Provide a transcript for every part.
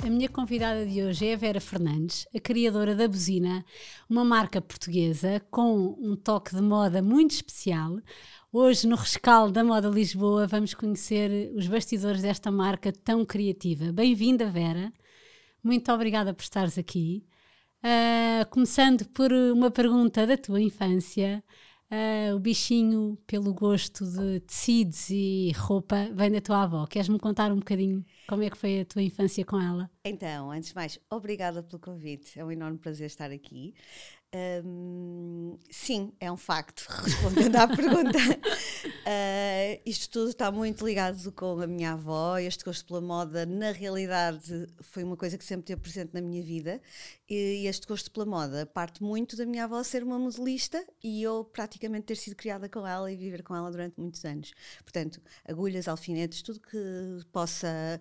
A minha convidada de hoje é a Vera Fernandes, a criadora da Buzina, uma marca portuguesa com um toque de moda muito especial. Hoje, no rescaldo da Moda Lisboa, vamos conhecer os bastidores desta marca tão criativa. Bem-vinda, Vera. Muito obrigada por estares aqui. Uh, começando por uma pergunta da tua infância. Uh, o bichinho pelo gosto de tecidos e roupa vem da tua avó. Queres-me contar um bocadinho como é que foi a tua infância com ela? Então, antes de mais, obrigada pelo convite. É um enorme prazer estar aqui. Sim, é um facto, respondendo à pergunta. Uh, isto tudo está muito ligado com a minha avó. Este gosto pela moda, na realidade, foi uma coisa que sempre teve presente na minha vida. E este gosto pela moda parte muito da minha avó ser uma modelista e eu praticamente ter sido criada com ela e viver com ela durante muitos anos. Portanto, agulhas, alfinetes, tudo que possa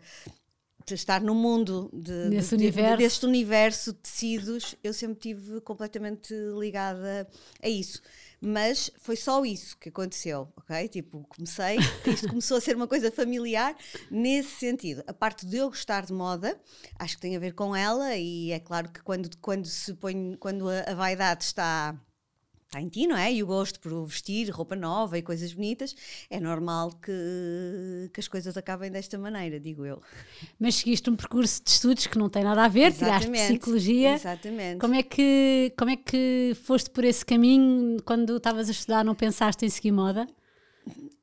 estar no mundo de, Nesse de, universo. De, deste universo de tecidos, eu sempre tive completamente ligada a isso. Mas foi só isso que aconteceu, ok? Tipo, comecei, isto começou a ser uma coisa familiar nesse sentido. A parte de eu gostar de moda, acho que tem a ver com ela, e é claro que quando, quando se põe, quando a, a vaidade está está em ti, não é? E o gosto por vestir roupa nova e coisas bonitas, é normal que, que as coisas acabem desta maneira, digo eu. Mas seguiste um percurso de estudos que não tem nada a ver, Exatamente, tiraste psicologia. Exatamente. Como é, que, como é que foste por esse caminho quando estavas a estudar? Não pensaste em seguir moda?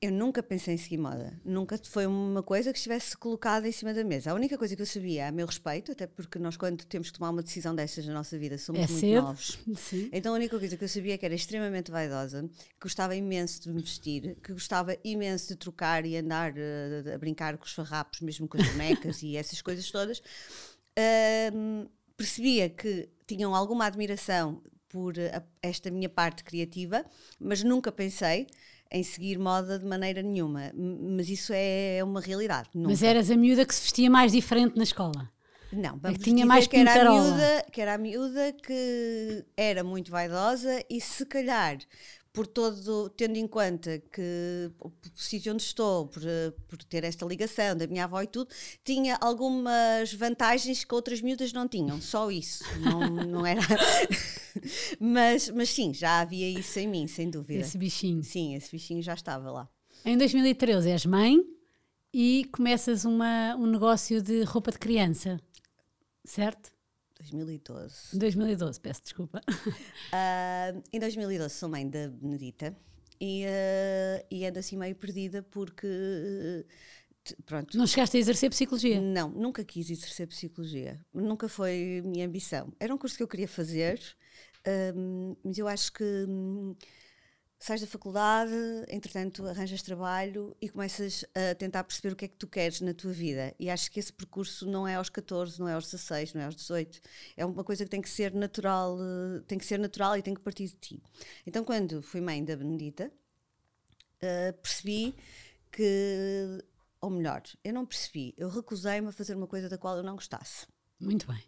Eu nunca pensei em seguir moda. Nunca foi uma coisa que estivesse colocada em cima da mesa. A única coisa que eu sabia a meu respeito, até porque nós, quando temos que tomar uma decisão destas na nossa vida, somos é muito cedo. novos. Sim. Então a única coisa que eu sabia é que era extremamente vaidosa, que gostava imenso de me vestir, que gostava imenso de trocar e andar uh, a brincar com os farrapos, mesmo com as bonecas e essas coisas todas. Uh, percebia que tinham alguma admiração por a, esta minha parte criativa, mas nunca pensei em seguir moda de maneira nenhuma. Mas isso é uma realidade. Nunca. Mas eras a miúda que se vestia mais diferente na escola? Não, É vamos que tinha dizer mais que era, a miúda, que era a miúda que era muito vaidosa e se calhar por todo, tendo em conta que o sítio onde estou, por, por ter esta ligação da minha avó e tudo, tinha algumas vantagens que outras miúdas não tinham, só isso, não, não era. mas, mas sim, já havia isso em mim, sem dúvida. Esse bichinho. Sim, esse bichinho já estava lá. Em 2013 és mãe e começas uma, um negócio de roupa de criança, certo? 2012. 2012, peço desculpa. Ah, em 2012 sou mãe da Benedita e, ah, e ando assim meio perdida porque, t- pronto, Não chegaste a exercer psicologia? não, nunca quis exercer psicologia, nunca foi minha ambição. Era um curso que eu queria fazer, ahm, mas eu acho que hum, sais da faculdade, entretanto arranjas trabalho e começas a tentar perceber o que é que tu queres na tua vida. E acho que esse percurso não é aos 14, não é aos 16, não é aos 18. É uma coisa que tem que ser natural, eh, tem que ser natural e tem que partir de ti. Então quando fui mãe da Benedita, eh, percebi que, ou melhor, eu não percebi, eu recusei-me a fazer uma coisa da qual eu não gostasse. Muito bem.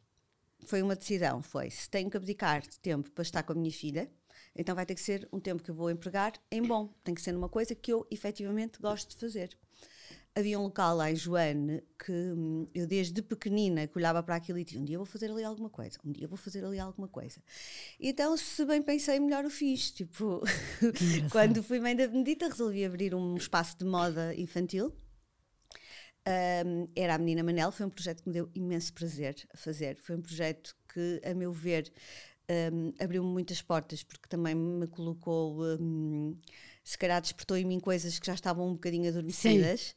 Foi uma decisão, foi, se tenho que abdicar de tempo para estar com a minha filha, então vai ter que ser um tempo que eu vou empregar em bom, tem que ser numa coisa que eu efetivamente gosto de fazer. Havia um local lá em Joane que hum, eu desde pequenina que olhava para aquilo e dizia, um dia vou fazer ali alguma coisa, um dia vou fazer ali alguma coisa. Então, se bem pensei, melhor o fiz. Tipo, quando fui mãe da Benedita, resolvi abrir um espaço de moda infantil. Um, era a Menina Manel, foi um projeto que me deu imenso prazer a fazer. Foi um projeto que, a meu ver, um, abriu-me muitas portas, porque também me colocou, um, se calhar despertou em mim coisas que já estavam um bocadinho adormecidas.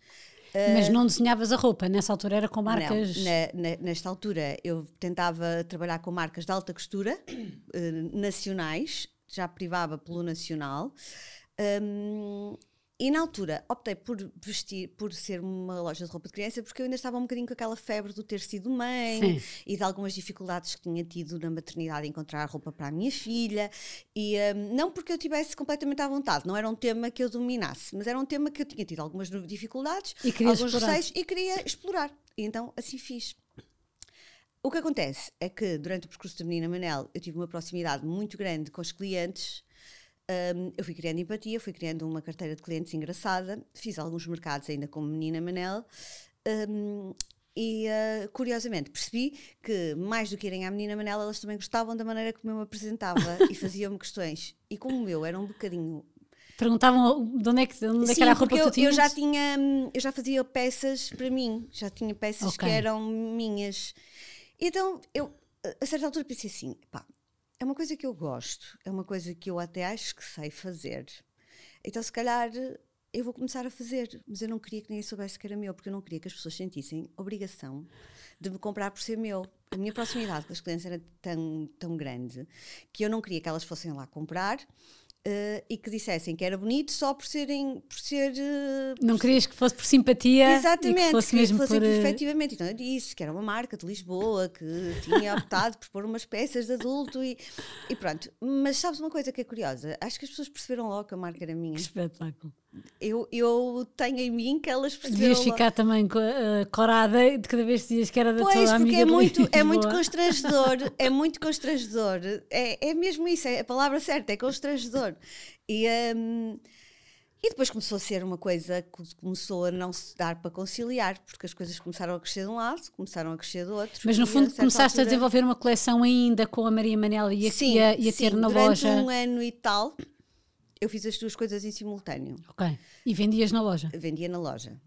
Mas não desenhavas a roupa, nessa altura era com marcas. Não, na- na- nesta altura eu tentava trabalhar com marcas de alta costura eh, nacionais, já privava pelo nacional. hum, e na altura optei por vestir, por ser uma loja de roupa de criança, porque eu ainda estava um bocadinho com aquela febre do ter sido mãe Sim. e de algumas dificuldades que tinha tido na maternidade em encontrar roupa para a minha filha. E hum, não porque eu tivesse completamente à vontade, não era um tema que eu dominasse, mas era um tema que eu tinha tido algumas dificuldades, E alguns explorar. receios e queria explorar. E então assim fiz. O que acontece é que durante o percurso da Menina Manel eu tive uma proximidade muito grande com os clientes. Um, eu fui criando empatia, fui criando uma carteira de clientes engraçada, fiz alguns mercados ainda como Menina Manel. um, e uh, curiosamente percebi que, mais do que irem à Menina Manel, elas também gostavam da maneira como eu me apresentava e faziam-me questões. E como o meu era um bocadinho Perguntavam de onde é que, de onde é que Sim, era a roupa que eu, eu já tinha, hum, eu já fazia peças para mim, já tinha peças Ok. que eram minhas. Então eu, a certa altura, pensei assim: pá, é uma coisa que eu gosto, é uma coisa que eu até acho que sei fazer. Então, se calhar, eu vou começar a fazer, mas eu não queria que ninguém soubesse que era meu, porque eu não queria que as pessoas sentissem obrigação de me comprar por ser meu. A minha proximidade com as clientes era tão, tão grande que eu não queria que elas fossem lá comprar. Eh, e que dissessem que era bonito só por serem por ser eh, Não querias que fosse por simpatia Exatamente, que fosse mesmo que fosse por... eh, efetivamente. Então eu disse que era uma marca de Lisboa, que tinha optado por pôr umas peças de adulto e, e pronto. Mas sabes uma coisa que é curiosa? Acho que as pessoas perceberam logo que a marca era minha. Que espetáculo. Eu, eu tenho em mim que elas perceberam Devias ficar também eh, corada de cada vez que dizias que era da Pois, tua porque amiga é de muito, é muito constrangedor, é muito constrangedor. É, é mesmo isso, é a palavra certa, é constrangedor. E, hum, e depois começou a ser uma coisa que começou a não se dar para conciliar, porque as coisas começaram a crescer de um lado, começaram a crescer do outro. Mas no fundo certa começaste a altura- desenvolver uma coleção ainda com a Maria Manela e a, Sim, e a, e a ter sim, na durante loja. um ano e tal, eu fiz as duas coisas em simultâneo. Ok. E vendias na loja. vendia na loja.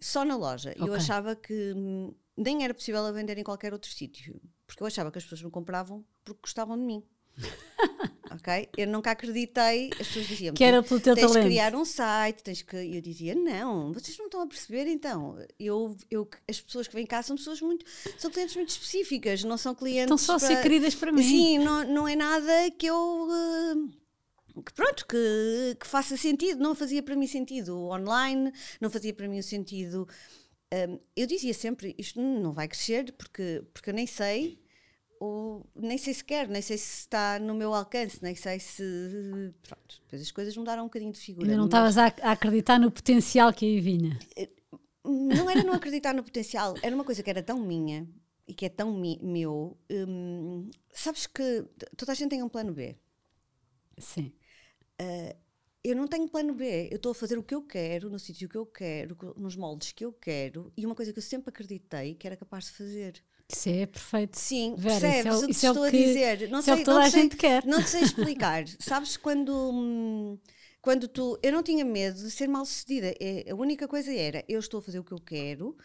Só na loja. E Eu achava que hum, nem era possível a vender em qualquer outro sítio. Porque eu achava que as pessoas me compravam porque gostavam de mim. ok? Eu nunca acreditei. As pessoas diziam Que era pelo teu tens talento. que criar um site, tens que. E eu dizia, não, vocês não estão a perceber então. Eu, eu, as pessoas que vêm cá são pessoas muito. são clientes muito específicas, não são clientes. Estão só a ser queridas para mim. Sim, não, não é nada que eu. eh, que pronto, que, que faça sentido. Não fazia para mim sentido online, não fazia para mim o sentido. hum, eu dizia sempre: isto não vai crescer porque, porque eu nem sei, ou nem sei se quero, nem sei se está no meu alcance, nem sei se. Pronto, depois as coisas mudaram um bocadinho de figura. Ainda não estavas a, a acreditar no potencial que aí vinha. não era não acreditar no potencial, era uma coisa que era tão minha e que é tão mi- meu. hum, sabes que toda a gente tem um plano B. Sim. Eu não tenho plano B, eu estou a fazer o que eu quero, no sítio que eu quero, nos moldes que eu quero, e uma coisa que eu sempre acreditei que era capaz de fazer. Isso é perfeito. Sim, Vera, percebes isso é, o que isso te é estou o que, a dizer? Não é o sei, que toda não a sei- gente quer. Não sei explicar. Sabes quando. Quando tu. Eu não tinha medo de ser mal sucedida. É, a única coisa era: eu estou a fazer o que eu quero,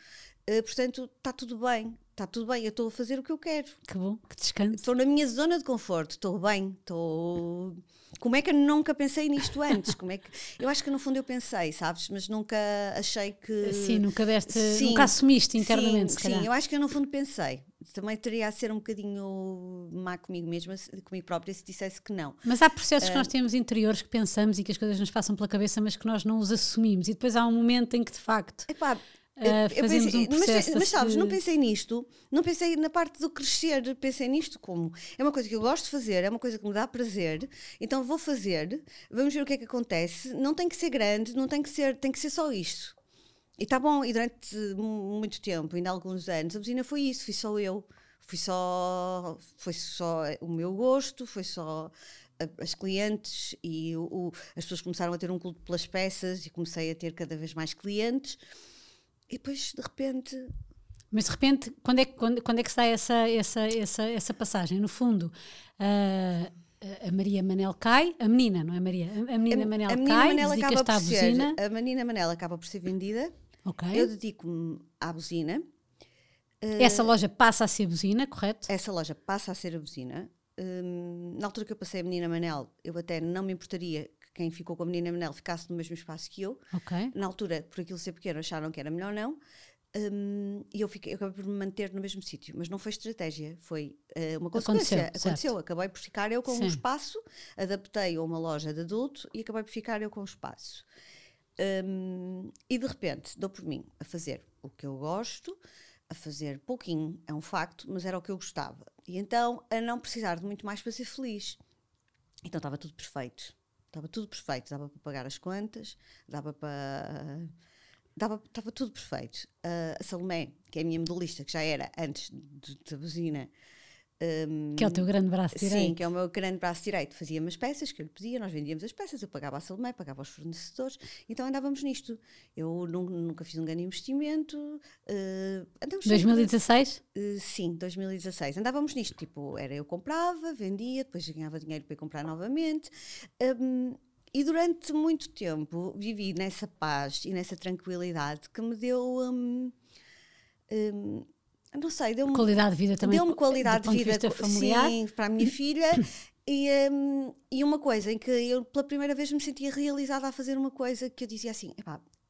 eh, portanto, está tudo bem. Está tudo bem, eu estou a fazer o que eu quero. Que bom, que descanso. Estou na minha zona de conforto, estou bem, estou. Como é que eu nunca pensei nisto antes? Como é que... Eu acho que no fundo eu pensei, sabes? Mas nunca achei que. Sim, nunca deste, Sim, nunca assumiste internamente, sim, se calhar. Sim, eu acho que eu no fundo pensei. Também teria a ser um bocadinho má comigo mesma, comigo própria, se dissesse que não. Mas há processos Eh, que nós temos interiores que pensamos e que as coisas nos passam pela cabeça, mas que nós não os assumimos. E depois há um momento em que, de facto, Epá, Fazemos pensei- um mas, processo mas sabes, não pensei nisto, não pensei na parte do crescer, pensei nisto como é uma coisa que eu gosto de fazer, é uma coisa que me dá prazer, então vou fazer, vamos ver o que é que acontece. Não tem que ser grande, não tem que ser, tem que ser só isto. E está bom, e durante mu- muito tempo, ainda há alguns anos, a buzina foi isso, fui só eu. Fui só, foi só o meu gosto, foi só as clientes e o- o- as pessoas começaram a ter um culto pelas peças e comecei a ter cada vez mais clientes. E depois, de repente, Mas de repente, quando é, que- quando, quando é que dá essa, essa, essa, essa passagem? No fundo, ah, a Maria Manel cai, a menina, não é Maria? A a menina Manel a menina cai, Manela acaba à por ser, buzina. a menina Manela acaba por ser vendida. Ok. Eu dedico-me à buzina. Essa loja passa a ser buzina, correto? Essa loja passa a ser a buzina. Hum, na altura que eu passei a menina Manel, eu até não me importaria quem ficou com a menina Manel ficasse no mesmo espaço que eu. Ok. Na altura, por aquilo ser pequeno, acharam que era melhor não. Hum, e eu, fiquei, eu acabei por me manter no mesmo sítio, mas não foi estratégia, foi eh, uma consequência. Aconteceu, Aconteceu, acabei por ficar eu com Sim. um espaço, adaptei a uma loja de adulto e acabei por ficar eu com um espaço. Um, e de repente dou por mim a fazer o que eu gosto, a fazer pouquinho, é um facto, mas era o que eu gostava. E então a não precisar de muito mais para ser feliz. Então estava tudo perfeito. Estava tudo perfeito. Dava para pagar as contas, dava para. Dava, estava tudo perfeito. Uh, a Salomé, que é a minha modelista, que já era antes da buzina, um, que é o teu grande braço direito. Sim, que é o meu grande braço direito. Fazia umas peças que eu lhe pedia, nós vendíamos as peças, eu pagava a Salomé, pagava aos fornecedores, então andávamos nisto. Eu nunca fiz um grande investimento. Uh, 2016? Sempre, uh, sim, 2016. Andávamos nisto, tipo, era eu comprava, vendia, depois ganhava dinheiro para ir comprar novamente. Um, e durante muito tempo vivi nessa paz e nessa tranquilidade que me deu. Um, não sei, deu-me qualidade de vida também. Deu-me qualidade de vida de familiar. Sim, para a minha filha. E, um, e uma coisa em que eu pela primeira vez me sentia realizada a fazer uma coisa que eu dizia assim: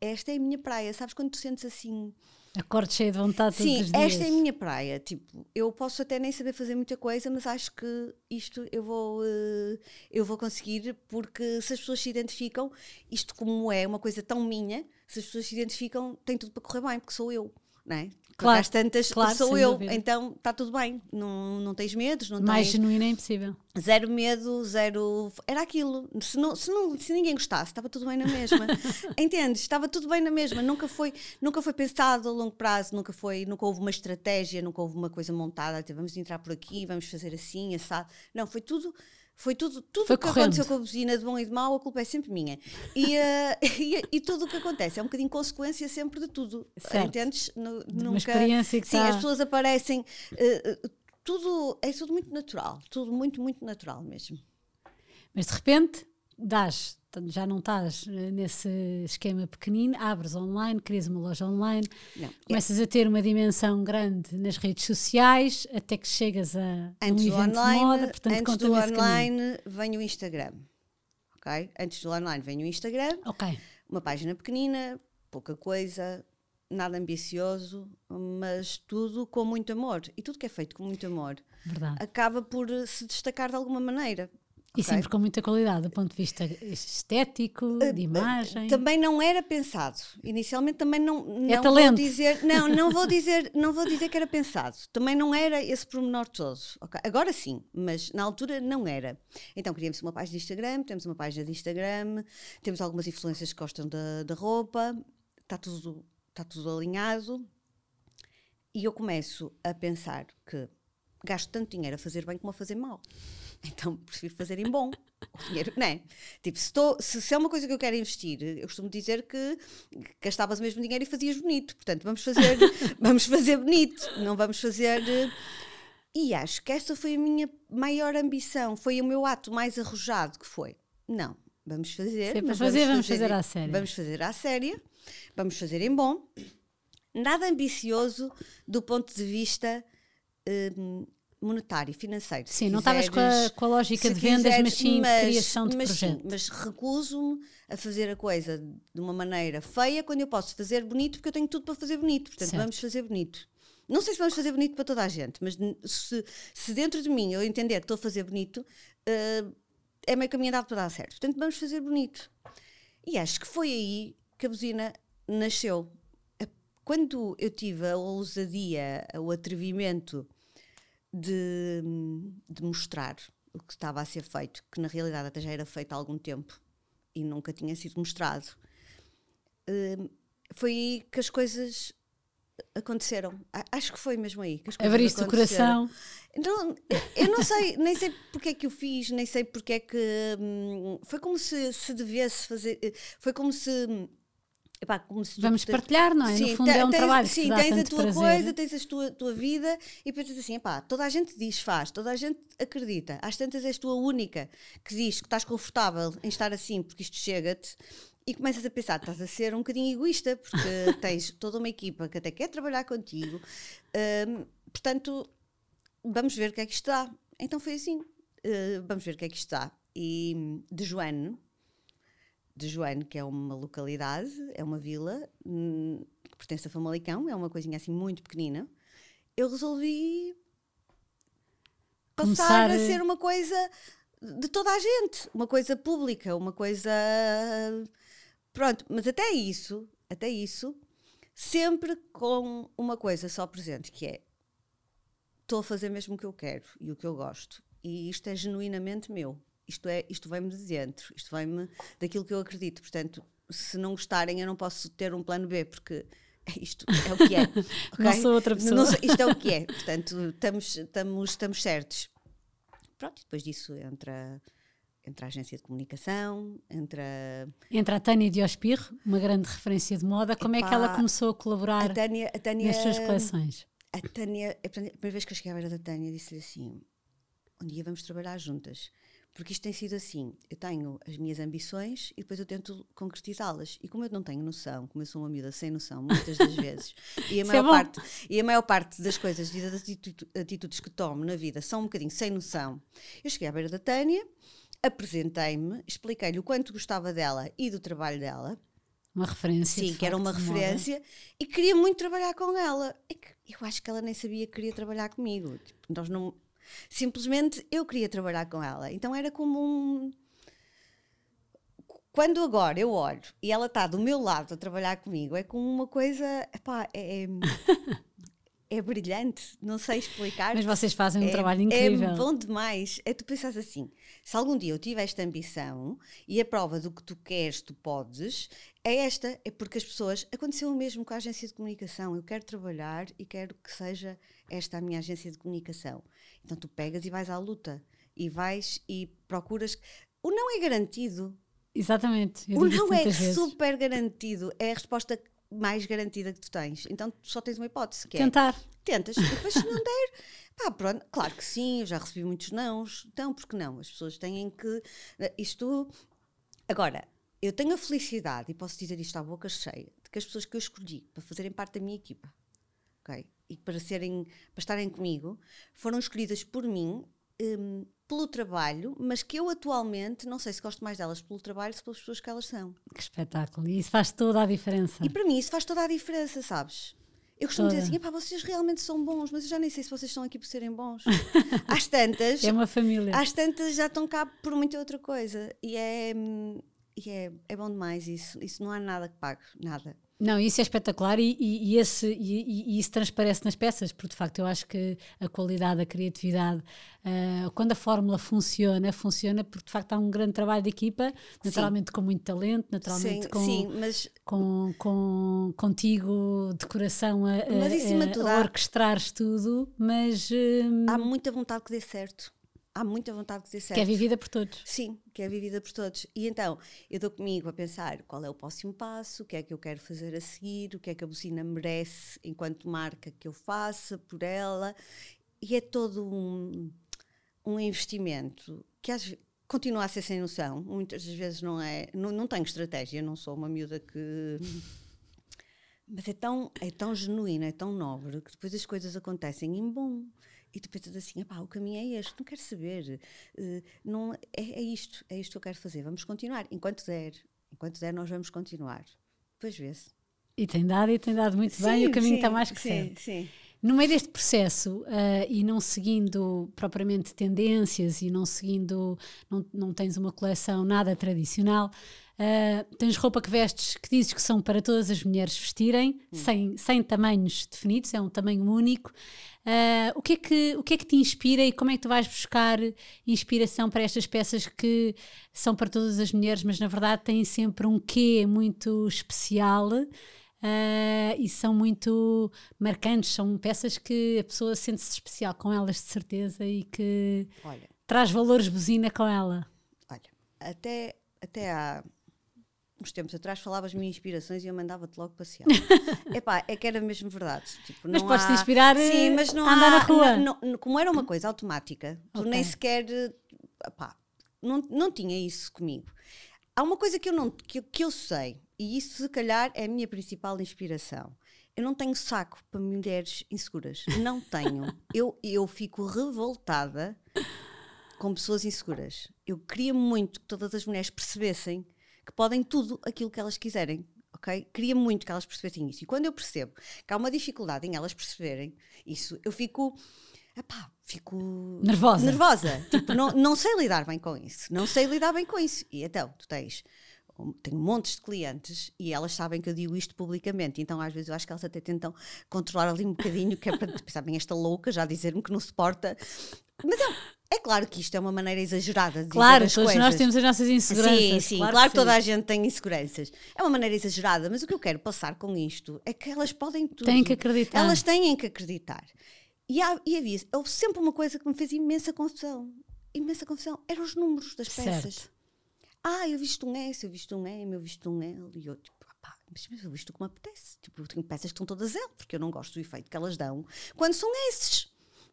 esta é a minha praia, sabes quando tu sentes assim. Acordo cheio de vontade Sim, todos os dias. esta é a minha praia. Tipo, eu posso até nem saber fazer muita coisa, mas acho que isto eu vou, uh, eu vou conseguir, porque se as pessoas se identificam, isto como é uma coisa tão minha, se as pessoas se identificam, tem tudo para correr bem, porque sou eu. Não é? Claro, às tantas claro, sou eu, dúvida. então está tudo bem, não, não tens medos, não Mais tens... genuíno é impossível. Zero medo, zero. Era aquilo. Se, não, se, não, se ninguém gostasse, estava tudo bem na mesma. Entendes? Estava tudo bem na mesma. Nunca foi, nunca foi pensado a longo prazo, nunca, foi, nunca houve uma estratégia, nunca houve uma coisa montada. Vamos entrar por aqui, vamos fazer assim, assado. Não, foi tudo foi tudo, tudo o que correndo. aconteceu com a buzina de bom e de mau, a culpa é sempre minha. E, uh, e, e, tudo o que acontece é um bocadinho consequência sempre de tudo. Certo. Entendes? No, de nunca, uma experiência que Sim, tá... as pessoas aparecem. Uh, tudo, é tudo muito natural. Tudo muito, muito natural mesmo. Mas de repente, dás já não estás eh, nesse esquema pequenino, abres online, crias uma loja online, não, começas é. a ter uma dimensão grande nas redes sociais, até que chegas a antes um evento online, de moda, portanto antes do online vem o Instagram, ok? Antes do online vem o Instagram, ok? Uma página pequenina, pouca coisa, nada ambicioso, mas tudo com muito amor. E tudo que é feito com muito amor Verdade. acaba por se destacar de alguma maneira. E okay. sempre com muita qualidade, do ponto de vista estético, eh, de imagem. Também não era pensado. Inicialmente também não, não é talento. vou dizer, não, não vou dizer, não vou dizer que era pensado. Também não era esse pormenor todo. Okay. Agora sim, mas na altura não era. Então criamos uma página de Instagram, temos uma página de Instagram, temos algumas influências que gostam da, da roupa, está tudo, está tudo alinhado. E eu começo a pensar que gasto tanto dinheiro a fazer bem como a fazer mal. Então prefiro fazer em bom. O dinheiro, não é? Tipo, se, estou, se, se, é uma coisa que eu quero investir, eu costumo dizer que gastavas o mesmo dinheiro e fazias bonito. Portanto, vamos fazer, vamos fazer bonito, não vamos fazer. E acho que esta foi a minha maior ambição, foi o meu ato mais arrojado que foi. Não, vamos fazer. Sempre mas fazer, vamos fazer, vamos fazer à séria. Vamos fazer à séria, vamos fazer em bom. Nada ambicioso do ponto de vista hum, monetário, financeiro. Sim, não estavas com, com, a lógica de vendas, quiseres, mas sim mas, de criação de mas, projeto. Sim, mas recuso-me a fazer a coisa de uma maneira feia quando eu posso fazer bonito, porque eu tenho tudo para fazer bonito. Portanto, certo. vamos fazer bonito. Não sei se vamos fazer bonito para toda a gente, mas se, se dentro de mim eu entender que estou a fazer bonito, uh, é meio caminho andado para dar certo. Portanto, vamos fazer bonito. E acho que foi aí que a buzina nasceu. Quando eu tive a ousadia, o atrevimento de, de mostrar o que estava a ser feito, que na realidade até já era feito há algum tempo e nunca tinha sido mostrado. Uh, foi aí que as coisas aconteceram. Acho que foi mesmo aí que as coisas Abriste o coração. Não, eu não sei, nem sei porque é que o fiz, nem sei porque é que. Hum, foi como se, se devesse fazer. Foi como se Epá, Vamos partilhar, não é? Sim, no fundo é um tens, trabalho sim, tens a tua prazer. coisa, tens a tua, tua vida e pensas assim, epá, toda a gente diz faz, toda a gente acredita, às tantas és tu a única que diz que estás confortável em estar assim porque isto chega-te e começas a pensar, estás a ser um bocadinho egoísta porque tens toda uma equipa que até quer trabalhar contigo, hum, portanto, vamos ver o que é que isto dá. Então foi assim, uh, vamos ver o que é que isto dá. E de Joane, de Joane, que é uma localidade, é uma vila hum, que pertence a Famalicão, é uma coisinha assim muito pequenina. Eu resolvi passar Começar... a ser uma coisa de toda a gente, uma coisa pública, uma coisa Pronto, mas até isso, até isso, sempre com uma coisa só presente, que é estou a fazer mesmo o que eu quero e o que eu gosto. E isto é genuinamente meu. Isto, é, isto vem-me de dentro, isto vem-me daquilo que eu acredito. Portanto, se não gostarem, eu não posso ter um plano B, porque isto é o que é. Okay? não sou outra pessoa. Sou, isto é o que é. Portanto, estamos, estamos, estamos certos. Pronto, depois disso entra entre a agência de comunicação, entre a... Entre a Tânia Diospir, uma grande referência de moda, como Epá, é que ela começou a colaborar a Tânia, a Tânia, nas suas coleções? A Tânia, a primeira vez que eu cheguei à beira da Tânia, disse-lhe assim, um dia vamos trabalhar juntas. Porque isto tem sido assim: eu tenho as minhas ambições e depois eu tento concretizá-las. E como eu não tenho noção, como eu sou uma miúda sem noção, muitas das vezes, e a, maior é parte, e a maior parte das coisas e das atitudes que tomo na vida são um bocadinho sem noção, eu cheguei à beira da Tânia, apresentei-me, expliquei-lhe o quanto gostava dela e do trabalho dela. Uma referência. Sim, que era uma referência e queria muito trabalhar com ela. eu acho que ela nem sabia que queria trabalhar comigo. Tipo, nós não Simplesmente eu queria trabalhar com ela. Então era como um. Quando agora eu olho e ela está do meu lado a trabalhar comigo, é como uma coisa. Epá, é, é, é brilhante, não sei explicar. Mas vocês fazem um é, trabalho incrível. É bom demais. É tu pensas assim: se algum dia eu tiver esta ambição e a prova do que tu queres, tu podes, é esta. É porque as pessoas. Aconteceu o mesmo com a agência de comunicação. Eu quero trabalhar e quero que seja esta a minha agência de comunicação. Então tu pegas e vais à luta e vais e procuras. O não é garantido. Exatamente. o não é vezes. super garantido. É a resposta mais garantida que tu tens. Então tu só tens uma hipótese. Que é Tentar. É, tentas. Depois se não der, pá, pronto. Claro que sim, eu já recebi muitos nãos. Então, porque não? As pessoas têm que. Isto. Agora, eu tenho a felicidade, e posso dizer isto à boca cheia, de que as pessoas que eu escolhi para fazerem parte da minha equipa, ok? E para, serem, para estarem comigo foram escolhidas por mim um, pelo trabalho, mas que eu atualmente não sei se gosto mais delas pelo trabalho se pelas pessoas que elas são. Que espetáculo! E isso faz toda a diferença. E para mim isso faz toda a diferença, sabes? Eu costumo toda. dizer assim, vocês realmente são bons, mas eu já nem sei se vocês estão aqui por serem bons. às tantas. É uma família. Às tantas já estão cá por muita outra coisa. E é, hum, e é, é bom demais isso. Isso não há nada que pague, nada. Não, isso é espetacular e, e, e esse, e, e, isso transparece nas peças, porque de facto eu acho que a qualidade, a criatividade, uh, quando a fórmula funciona, funciona porque de facto há um grande trabalho de equipa, naturalmente sim. com muito talento, naturalmente sim, com, sim, mas... com, com contigo de coração a, a, a, a orquestrares tudo, mas. Há muita vontade que dê certo há muita vontade de dizer certo. Que é vivida por todos. Sim, que é vivida por todos. E então, eu dou comigo a pensar qual é o próximo passo, o que é que eu quero fazer a seguir, o que é que a bocina merece enquanto marca que eu faça por ela. E é todo um, um investimento que às vezes continua a ser sem noção, muitas das vezes não é, não, não tenho estratégia, não sou uma miúda que mas é tão, é tão genuíno, é tão nobre que depois as coisas acontecem em bom e tu pensas assim, o caminho é este, não quero saber, uh, não, é, é, isto, é isto que eu quero fazer, vamos continuar, enquanto der, enquanto der nós vamos continuar, depois vê-se. E tem dado e tem dado muito sim, bem e o caminho sim, está mais que sim, certo. Sim. No meio deste processo uh, e não seguindo propriamente tendências e não seguindo, não, não tens uma coleção nada tradicional, uh, tens roupa que vestes que dizes que são para todas as mulheres vestirem, hum. sem, sem tamanhos definidos, é um tamanho único. Uh, o, que é que, o que é que te inspira e como é que tu vais buscar inspiração para estas peças que são para todas as mulheres, mas na verdade têm sempre um quê muito especial? Uh, e são muito marcantes, são peças que a pessoa sente-se especial com elas de certeza e que olha, traz valores buzina com ela. Olha, até, até há uns tempos atrás falavas minhas inspirações e eu mandava-te logo passear. Epá, é que era mesmo verdade. Tipo, mas podes-te inspirar Sim, mas não a andar há, na rua. Não, não, como era uma coisa automática, tu okay. nem sequer. Epá, não, não tinha isso comigo. Há uma coisa que eu, não, que, que eu sei, e isso se calhar é a minha principal inspiração. Eu não tenho saco para mulheres inseguras. Não tenho. eu, eu fico revoltada com pessoas inseguras. Eu queria muito que todas as mulheres percebessem que podem tudo aquilo que elas quiserem. ok? Queria muito que elas percebessem isso. E quando eu percebo que há uma dificuldade em elas perceberem isso, eu fico. Epá, fico nervosa. nervosa. tipo, não, não sei lidar bem com isso. Não sei lidar bem com isso. E então, tu tens tenho montes de clientes e elas sabem que eu digo isto publicamente, então às vezes eu acho que elas até tentam controlar ali um bocadinho, que é para pensar bem, esta louca já dizer-me que não suporta. Mas é, é claro que isto é uma maneira exagerada de claro, dizer as coisas. nós temos as nossas inseguranças. Sim, sim, claro, claro que toda a gente tem inseguranças. É uma maneira exagerada, mas o que eu quero passar com isto é que elas podem tudo. Têm que acreditar. Elas têm que acreditar. E, há, e havia, houve sempre uma coisa que me fez imensa confusão. Imensa confusão. Eram os números das peças. Certo. Ah, eu visto um S, eu visto um M, eu visto um L. E eu, tipo, pá, mas eu visto o que me apetece. Tipo, eu tenho peças que estão todas L, porque eu não gosto do efeito que elas dão quando são S's.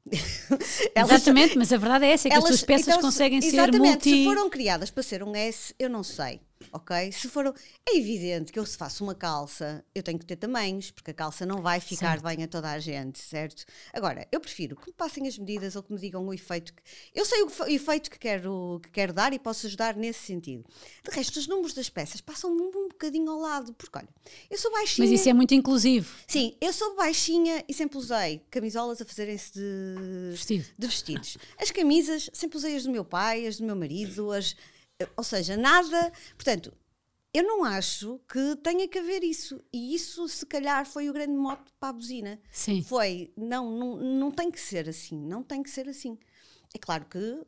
Elas- Exatamente, mas a verdade é essa, é que as tuas peças então, se- conseguem ser exatamente, multi... se foram criadas para ser um S, eu não sei, ok? Se foram, é evidente que eu se faço uma calça, eu tenho que ter tamanhos, porque a calça não vai ficar Certo. bem a toda a gente, certo? Agora, eu prefiro que me passem as medidas ou que me digam o efeito que, eu sei o, o efeito que quero, que quero dar e posso ajudar nesse sentido. De resto, os números das peças passam-me um bocadinho ao lado, porque olha, eu sou baixinha. Mas isso é muito inclusivo. Sim, eu sou baixinha e sempre usei camisolas a fazerem-se de Vestido. de vestidos. As camisas, sempre usei as do meu pai, as do meu marido, as, ou seja, nada. Portanto, eu não acho que tenha que haver isso. E isso, se calhar, foi o grande mote para a buzina. Sim. Foi, não, não, não tem que ser assim, não tem que ser assim. É claro que. uh,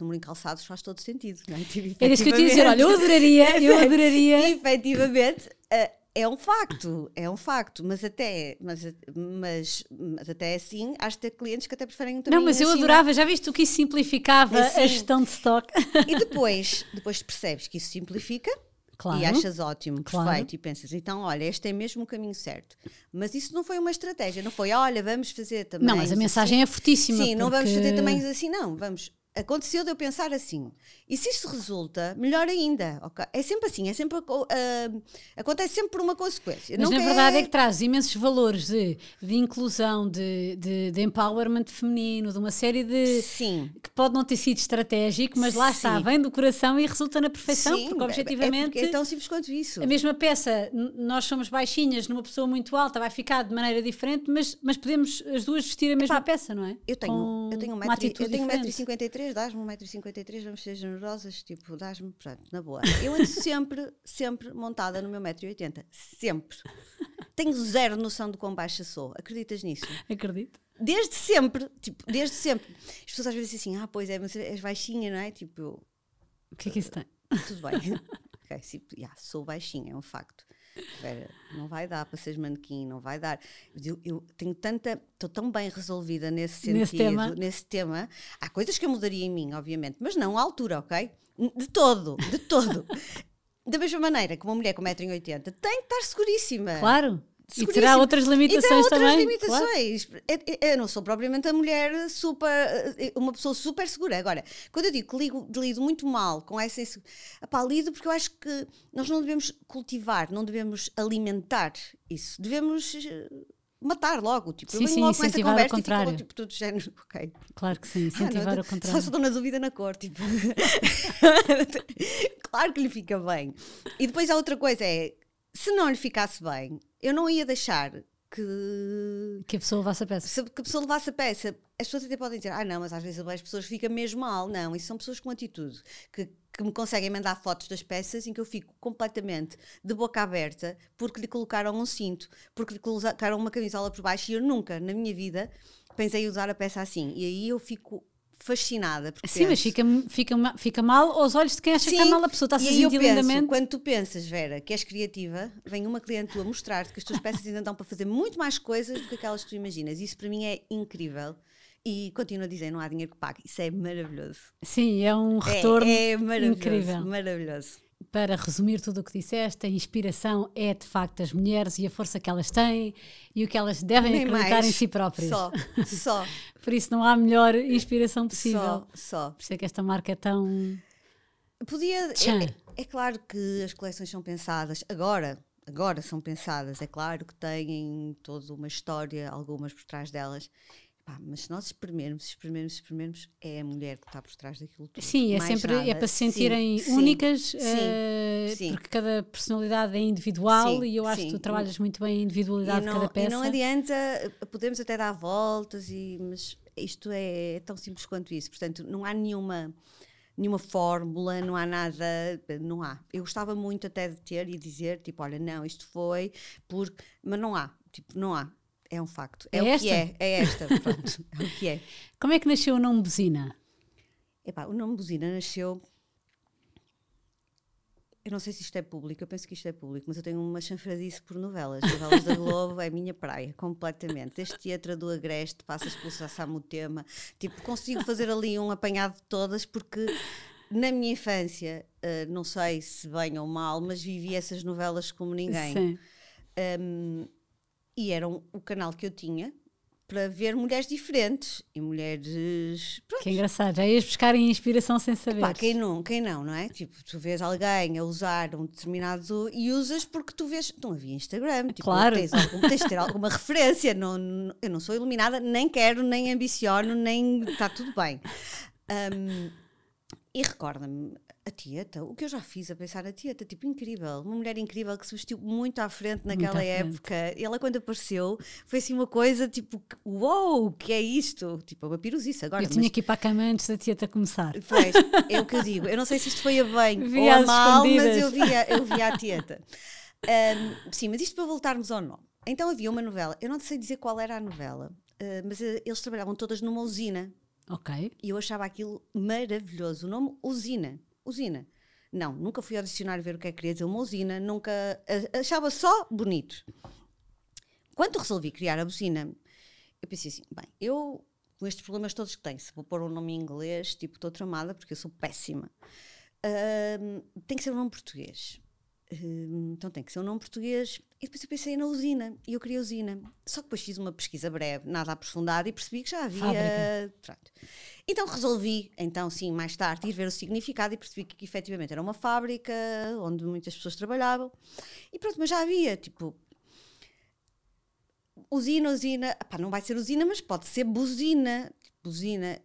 número em calçados faz todo sentido, não é? Tipo, Era isso que eu te ia dizer, olha, eu adoraria, eu adoraria... efetivamente eh, é um facto, é um facto, mas até, mas, mas, mas até assim, acho que ter clientes que até preferem também Não, mas eu adorava, já viste o que isso simplificava Sim. a gestão de stock? E depois, depois percebes que isso simplifica Claro. e achas ótimo, Claro. perfeito, e pensas, então, olha, este é mesmo o caminho certo. Mas isso não foi uma estratégia, não foi, olha, vamos fazer também. Não, mas a mensagem é fortíssima. Sim, não vamos porque- fazer tamanhos assim, não, vamos. Aconteceu de eu pensar assim. E se isto resulta, melhor ainda. ok? É sempre assim, é sempre, ah, acontece sempre por uma consequência. Mas Nunca na verdade é que traz imensos valores de, de inclusão, de, de, de empowerment feminino, de uma série de. Sim. que pode não ter sido estratégico, mas lá está, Sim. vem do coração e resulta na perfeição, Sim, porque é- objetivamente. É, porque é tão simples quanto isso. A mesma peça, nós somos baixinhas numa pessoa muito alta, vai ficar de maneira diferente, mas, mas podemos as duas vestir a mesma peça, não é? Eu tenho, Com eu tenho, um uma metro, atitude eu tenho diferente. 1,53m, dás-me 1,53m, vamos ser generosas, tipo, dás-me, pronto, na boa. Eu ando sempre, sempre montada no meu 1,80m, sempre. Tenho zero noção de quão baixa sou, acreditas nisso? Acredito. Desde sempre, tipo, desde sempre. As pessoas às vezes dizem assim, ah, pois é, mas és baixinha, não é? Tipo, O que é que isso tem? tudo bem. ok, sim, yeah, sou baixinha, é um facto. Vera, não vai dar para seres manequim, não vai dar. Eu, eu tenho tanta, estou tão bem resolvida nesse sentido, Nesse tema. nesse tema. Há coisas que eu mudaria em mim, obviamente, mas não à altura, ok? De todo, de todo. da mesma maneira que uma mulher com 1,80m tem que estar seguríssima. Claro. E terá outras limitações e tem outras também. limitações. Eu- Eu não sou propriamente a mulher super, eh, uma pessoa super segura. Agora, quando eu digo que ligo, lido muito mal com essa insegurança, lido porque eu acho que nós não devemos cultivar, não devemos alimentar isso. Devemos eh, matar logo. Tipo, Sim, eu sim, logo com essa conversa e contrário. tipo, todo género, ok. Claro que sim, Ah, incentivar não, ao Só contrário. estou na dúvida na cor, tipo. claro que lhe fica bem. E depois a outra coisa é, se não lhe ficasse bem, eu não ia deixar que, Que a pessoa vá a peça. que a pessoa levasse a peça. As pessoas até podem dizer, ah não, mas às vezes as pessoas ficam mesmo mal. Não, isso são pessoas com atitude, que, que me conseguem mandar fotos das peças em que eu fico completamente de boca aberta porque lhe colocaram um cinto, porque lhe colocaram uma camisola por baixo e eu nunca, na minha vida, pensei em usar a peça assim. E aí eu fico fascinada. Porque Sim, mas penso, fica, fica, ma- fica mal aos olhos de quem acha que está Sim, mal a pessoa. Está-se e a eu sentir penso, lindamente. quando tu pensas, Vera, que és criativa, vem uma cliente tua mostrar-te que as tuas peças ainda dão para fazer muito mais coisas do que aquelas que tu imaginas. Isso para mim é incrível. E continuo a dizer, não há dinheiro que pague. Isso é maravilhoso. Sim, é um É- retorno é, maravilhoso. incrível. Maravilhoso. Para resumir tudo o que disseste, a inspiração é de facto as mulheres e a força que elas têm e o que elas devem Nem acreditar mais. em si próprias. Só, só, Por isso não há melhor inspiração possível. só, só. Por isso é que esta marca é tão. Podia. Tchan. É, é claro que as coleções são pensadas agora. Agora são pensadas, é claro que têm toda uma história, algumas por trás delas. Pá, mas se nós espremermos, espremermos, espremermos, é a mulher que está por trás daquilo tudo. Sim, é mais sempre é para se sentirem sim, únicas, sim, eh, sim. porque cada personalidade é individual e eu acho que tu trabalhas muito bem a individualidade não, de cada peça. E não adianta, podemos até dar voltas, e, mas isto é, tão simples quanto isso. Portanto, não há nenhuma, nenhuma fórmula, não há nada, não há. Eu gostava muito até de ter e dizer, tipo, olha, não, isto foi porque, mas não há, tipo, não há. É um facto. É, É o esta? que é, é esta, pronto, é o que é. Como é que nasceu o nome Buzina? Epá, o nome Buzina nasceu. Eu não sei se isto é público, eu penso que isto é público, mas eu tenho uma chanfradice por novelas. Novelas da Globo é a minha praia, completamente. Desde Teatro do Agreste, passas pelo Sassamutema. Tipo, consigo fazer ali um apanhado de todas, porque na minha infância, eh, não sei se bem ou mal, mas vivi essas novelas como ninguém. Sim. Um, e era um- o canal que eu tinha para ver mulheres diferentes e mulheres. Pronto, Que engraçado. Já ias buscar em inspiração sem saber. Pá, quem não, quem não, não é? Tipo, tu vês alguém a usar um determinado e usas porque tu vês. Não havia Instagram, tipo, Claro. tens, algum, tens de ter alguma referência. Não, não- eu não sou iluminada, nem quero, nem ambiciono, nem. Está tudo bem. Um, e recorda-me a Tieta, o que eu já fiz a pensar na Tieta, tipo, incrível, uma mulher incrível que se vestiu muito à frente naquela à frente. época. Ela, quando apareceu, foi assim uma coisa tipo, uou, o que é isto? Tipo, uma piruzice agora. Eu mas- tinha que ir para a cama antes da tieta começar. Pois, é o que eu digo. Eu não sei se isto foi a bem Vi ou a mal, mas eu via, eu via a tieta. Ahm, sim, mas isto para voltarmos ao nome. Então havia uma novela, eu não sei dizer qual era a novela, ah, mas eh, eles trabalhavam todas numa usina Ok. e eu achava aquilo maravilhoso. O nome Usina. Usina. Não, nunca fui ao dicionário ver o que é que queria dizer uma usina, nunca. Achava só bonito. Quando resolvi criar a usina, eu pensei assim: bem, eu com estes problemas todos que tenho, se vou pôr um nome em inglês, tipo, estou tramada porque eu sou péssima. Ahm, tem que ser um nome português. Ahm, então tem que ser um nome português. E depois eu pensei na usina e eu queria usina. Só que depois fiz uma pesquisa breve, nada aprofundada, e percebi que já havia. Então resolvi, então sim, mais tarde, ir ver o significado e percebi que, efetivamente era uma fábrica onde muitas pessoas trabalhavam. E pronto, mas já havia, tipo. Usina, usina, pá, não vai ser usina, mas pode ser buzina. Buzina.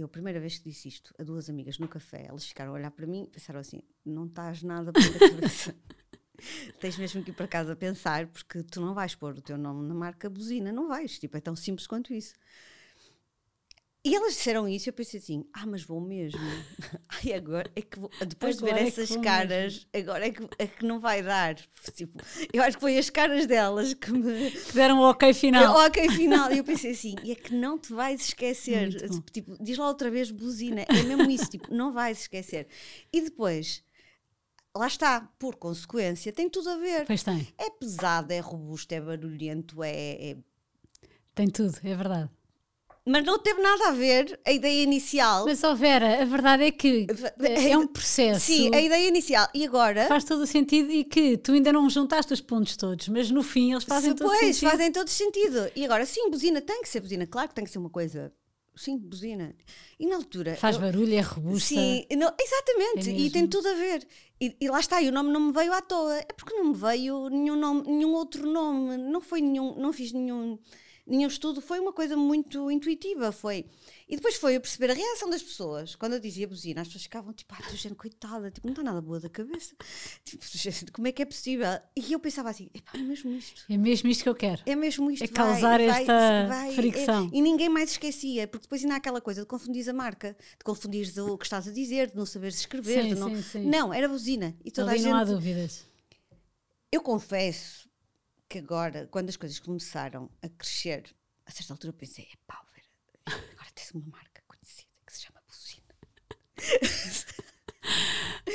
Eu, a primeira vez que disse isto a duas amigas no café, elas ficaram a olhar para mim e pensaram assim: não estás nada por cabeça. Tens mesmo que ir para casa pensar, porque tu não vais pôr o teu nome na marca buzina, não vais. Tipo, é tão simples quanto isso. E elas disseram isso e eu pensei assim: ah, mas vou mesmo. Ai, agora é que vou, depois de Agora ver é essas caras, agora é que, é que não vai dar. Tipo, eu acho que foi as caras delas que me. Que deram o ok final. Eu, ok, final. E eu pensei assim: e é que não te vais esquecer. Bom. Tipo, diz lá outra vez buzina. É mesmo isso, tipo, não vais esquecer. E depois, lá está, por consequência, tem tudo a ver. Pois tem. É pesado, é robusto, é barulhento, é- é Tem tudo, é verdade. Mas não teve nada a ver a ideia inicial. Mas, ó Vera, a verdade é que é um processo. Sim, a ideia inicial. E agora? Faz todo o sentido e que tu ainda não juntaste os pontos todos, mas no fim eles fazem todo Pois, sentido. fazem todo sentido. E agora, sim, buzina tem que ser buzina. Claro que tem que ser uma coisa. Sim, buzina. E na altura. Faz eu- barulho, é robusta. Sim, não- exatamente. É e tem tudo a ver. E, e lá está, e o nome não me veio à toa. É porque não me veio nenhum, nome, nenhum outro nome. Não foi nenhum. Não fiz nenhum. Nenhum estudo, foi uma coisa muito intuitiva, foi. E depois foi eu perceber a reação das pessoas. Quando eu dizia buzina, as pessoas ficavam tipo, ah, tu gente, coitada, tipo, não está nada boa da cabeça. Tipo, gente, como é que é possível? E eu pensava assim, é mesmo isto. É mesmo isto que eu quero. É mesmo isto. É causar vai, vai, esta vai, fricção. é- e ninguém mais esquecia, porque depois ainda há aquela coisa de confundir a marca, de confundir o que estás a dizer, de não saberes escrever. Sim, não... sim, sim. não, era buzina. E toda Ali a não há gente. dúvidas. Eu confesso que agora, quando as coisas começaram a crescer, a certa altura eu pensei, é pá, Vera, agora tens uma marca conhecida que se chama buzina.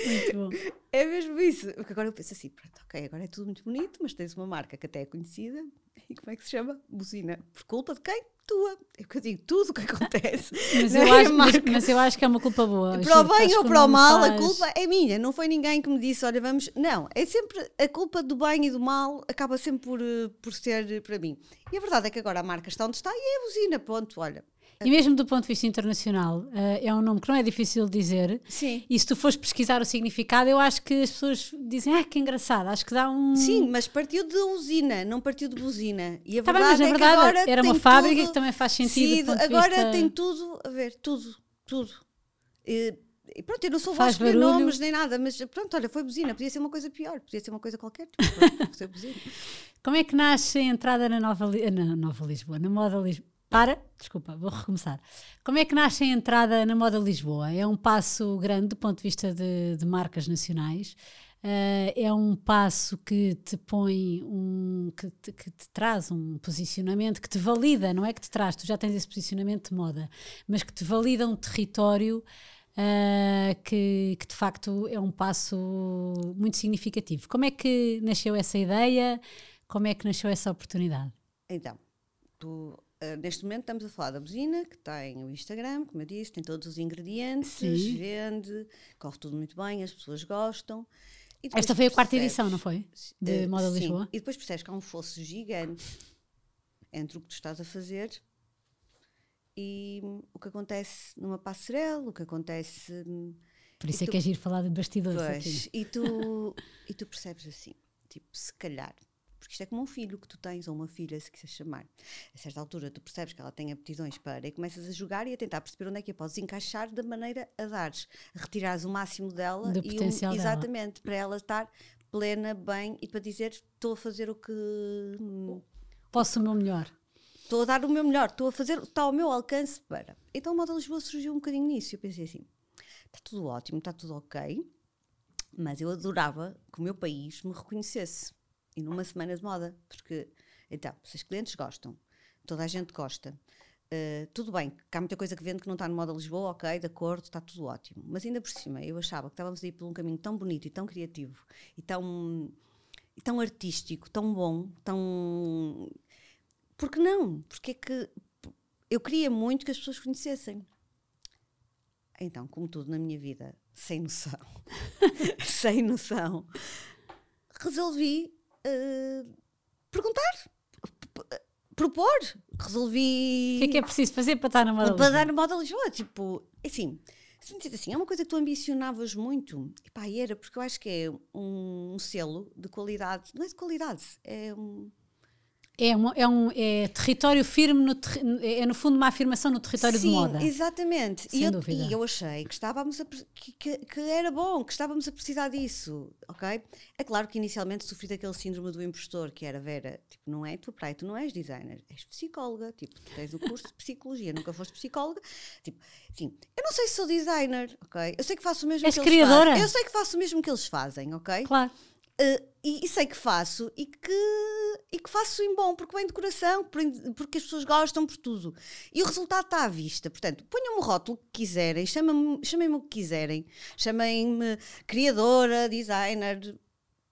Muito bom. É mesmo isso. Porque agora eu penso assim, pronto, ok, agora é tudo muito bonito, mas tens uma marca que até é conhecida. E como é que se chama? Buzina. Por culpa de quem? Tua. É o que eu digo, tudo o que acontece. Mas eu, acho, mas, mas eu acho que é uma culpa boa. Para o bem ou para o mal, a faz- culpa é minha. Não foi ninguém que me disse, olha, vamos. Não, é sempre a culpa do bem e do mal acaba sempre por, eh, por ser para mim. E a verdade é que agora a marca está onde está e é a buzina, ponto, olha. E mesmo do ponto de vista internacional, eh, é um nome que não é difícil de dizer. Sim. E se tu fores pesquisar o significado, eu acho que as pessoas dizem, ah, que engraçado, acho que dá um. Sim, mas partiu de usina, não partiu de buzina. E a Tá bem, verdade mas na é verdade que agora era uma fábrica tudo- que também faz sentido. Sim, de agora vista- tem tudo a ver, tudo, tudo. E, e pronto, eu não sou voz barulho. nomes nem nada, mas pronto, olha, foi buzina, podia ser uma coisa pior, podia ser uma coisa qualquer, tipo, pronto, buzina. Como é que nasce a entrada na Nova, na Nova Lisboa, na moda Lisboa? Para, desculpa, vou recomeçar. Como é que nasce a entrada na Moda Lisboa? É um passo grande do ponto de vista de, de marcas nacionais. Uh, é um passo que te põe um que te, que te, traz um posicionamento que te valida, não é que te traz, tu já tens esse posicionamento de moda, mas que te valida um território uh, que, que, de facto é um passo muito significativo. Como é que nasceu essa ideia? Como é que nasceu essa oportunidade? Então, tu, uh, neste momento estamos a falar da buzina, que tem o Instagram, como eu disse, tem todos os ingredientes, Sim. vende, corre tudo muito bem, as pessoas gostam. Esta foi a quarta edição, não foi? De uh, Moda sim. Lisboa? E depois percebes que há um fosso gigante entre o que tu estás a fazer e o que acontece numa passarela, o que acontece. Por isso é tu, que é giro falar de bastidores pois, aqui. E tu, e tu percebes assim, tipo, se calhar porque isto é como um filho que tu tens, ou uma filha, se quiser chamar. A certa altura tu percebes que ela tem aptidões para e começas a jogar e a tentar perceber onde é que a podes encaixar da maneira a dares, a retirares o máximo dela Do e um, exatamente para ela estar plena, bem e para dizer estou a fazer o que posso o meu melhor. Estou a dar o meu melhor, estou a fazer, está ao meu alcance para. Então o Moda Lisboa surgiu um bocadinho nisso. Eu pensei assim: está tudo ótimo, está tudo ok, mas eu adorava que o meu país me reconhecesse e numa semana de moda, porque então, se os clientes gostam, toda a gente gosta, uh, tudo bem, que há muita coisa que vende que não está no Moda Lisboa, ok, de acordo, está tudo ótimo, mas ainda por cima eu achava que estávamos a ir por um caminho tão bonito e tão criativo e tão, e tão artístico, tão bom, tão. Porque não? Porque é que eu queria muito que as pessoas conhecessem. Então, como tudo na minha vida, sem noção, sem noção, resolvi uh, perguntar, propor. Resolvi. O que é que é preciso fazer para estar na moda Para dar na moda Lisboa. Tipo, assim, se me assim, é uma coisa que tu ambicionavas muito. E pá, era, porque eu acho que é um, um selo de qualidade. Não é de qualidade, é um é, uma, é um é território firme, no ter, é no fundo uma afirmação no território Sim, de moda. exatamente. Sem e, eu, e eu achei que, estávamos a, que, que, que, era bom, que estávamos a precisar disso, ok? É claro que inicialmente sofri daquele síndrome do impostor, que era, Vera, tipo, não é tua praia, tu não és designer, és psicóloga, tipo, tu tens o curso de psicologia, nunca foste psicóloga, tipo, sim, eu não sei se sou designer, ok? Eu sei que faço o mesmo és que criadora. eles fazem. Eu sei que faço o mesmo que eles fazem, ok? Claro. Uh, e, e, sei que faço e que, e que faço em bom, porque vem de coração, porque as pessoas gostam por tudo. E o resultado está à vista. Portanto, ponham-me o rótulo que quiserem, chamem-me chamem o que quiserem, chamem-me criadora, designer,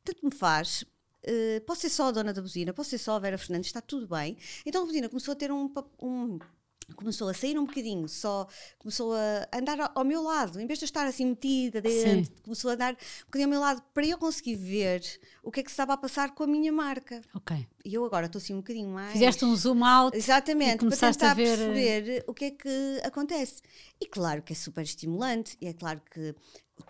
tanto me faz. Uh, posso ser só a dona da buzina, posso ser só a Vera Fernandes, está tudo bem. Então a buzina começou a ter um, um começou a sair um bocadinho, só começou a andar ao meu lado, em vez de estar assim metida dentro, Sim. começou a andar um bocadinho ao meu lado para eu conseguir ver o que é que estava a passar com a minha marca. Ok. E eu agora estou assim um bocadinho mais. Fizeste um zoom out. Exatamente, para tentar a ver... Eh, perceber o que é que acontece. E claro que é super estimulante, e é claro que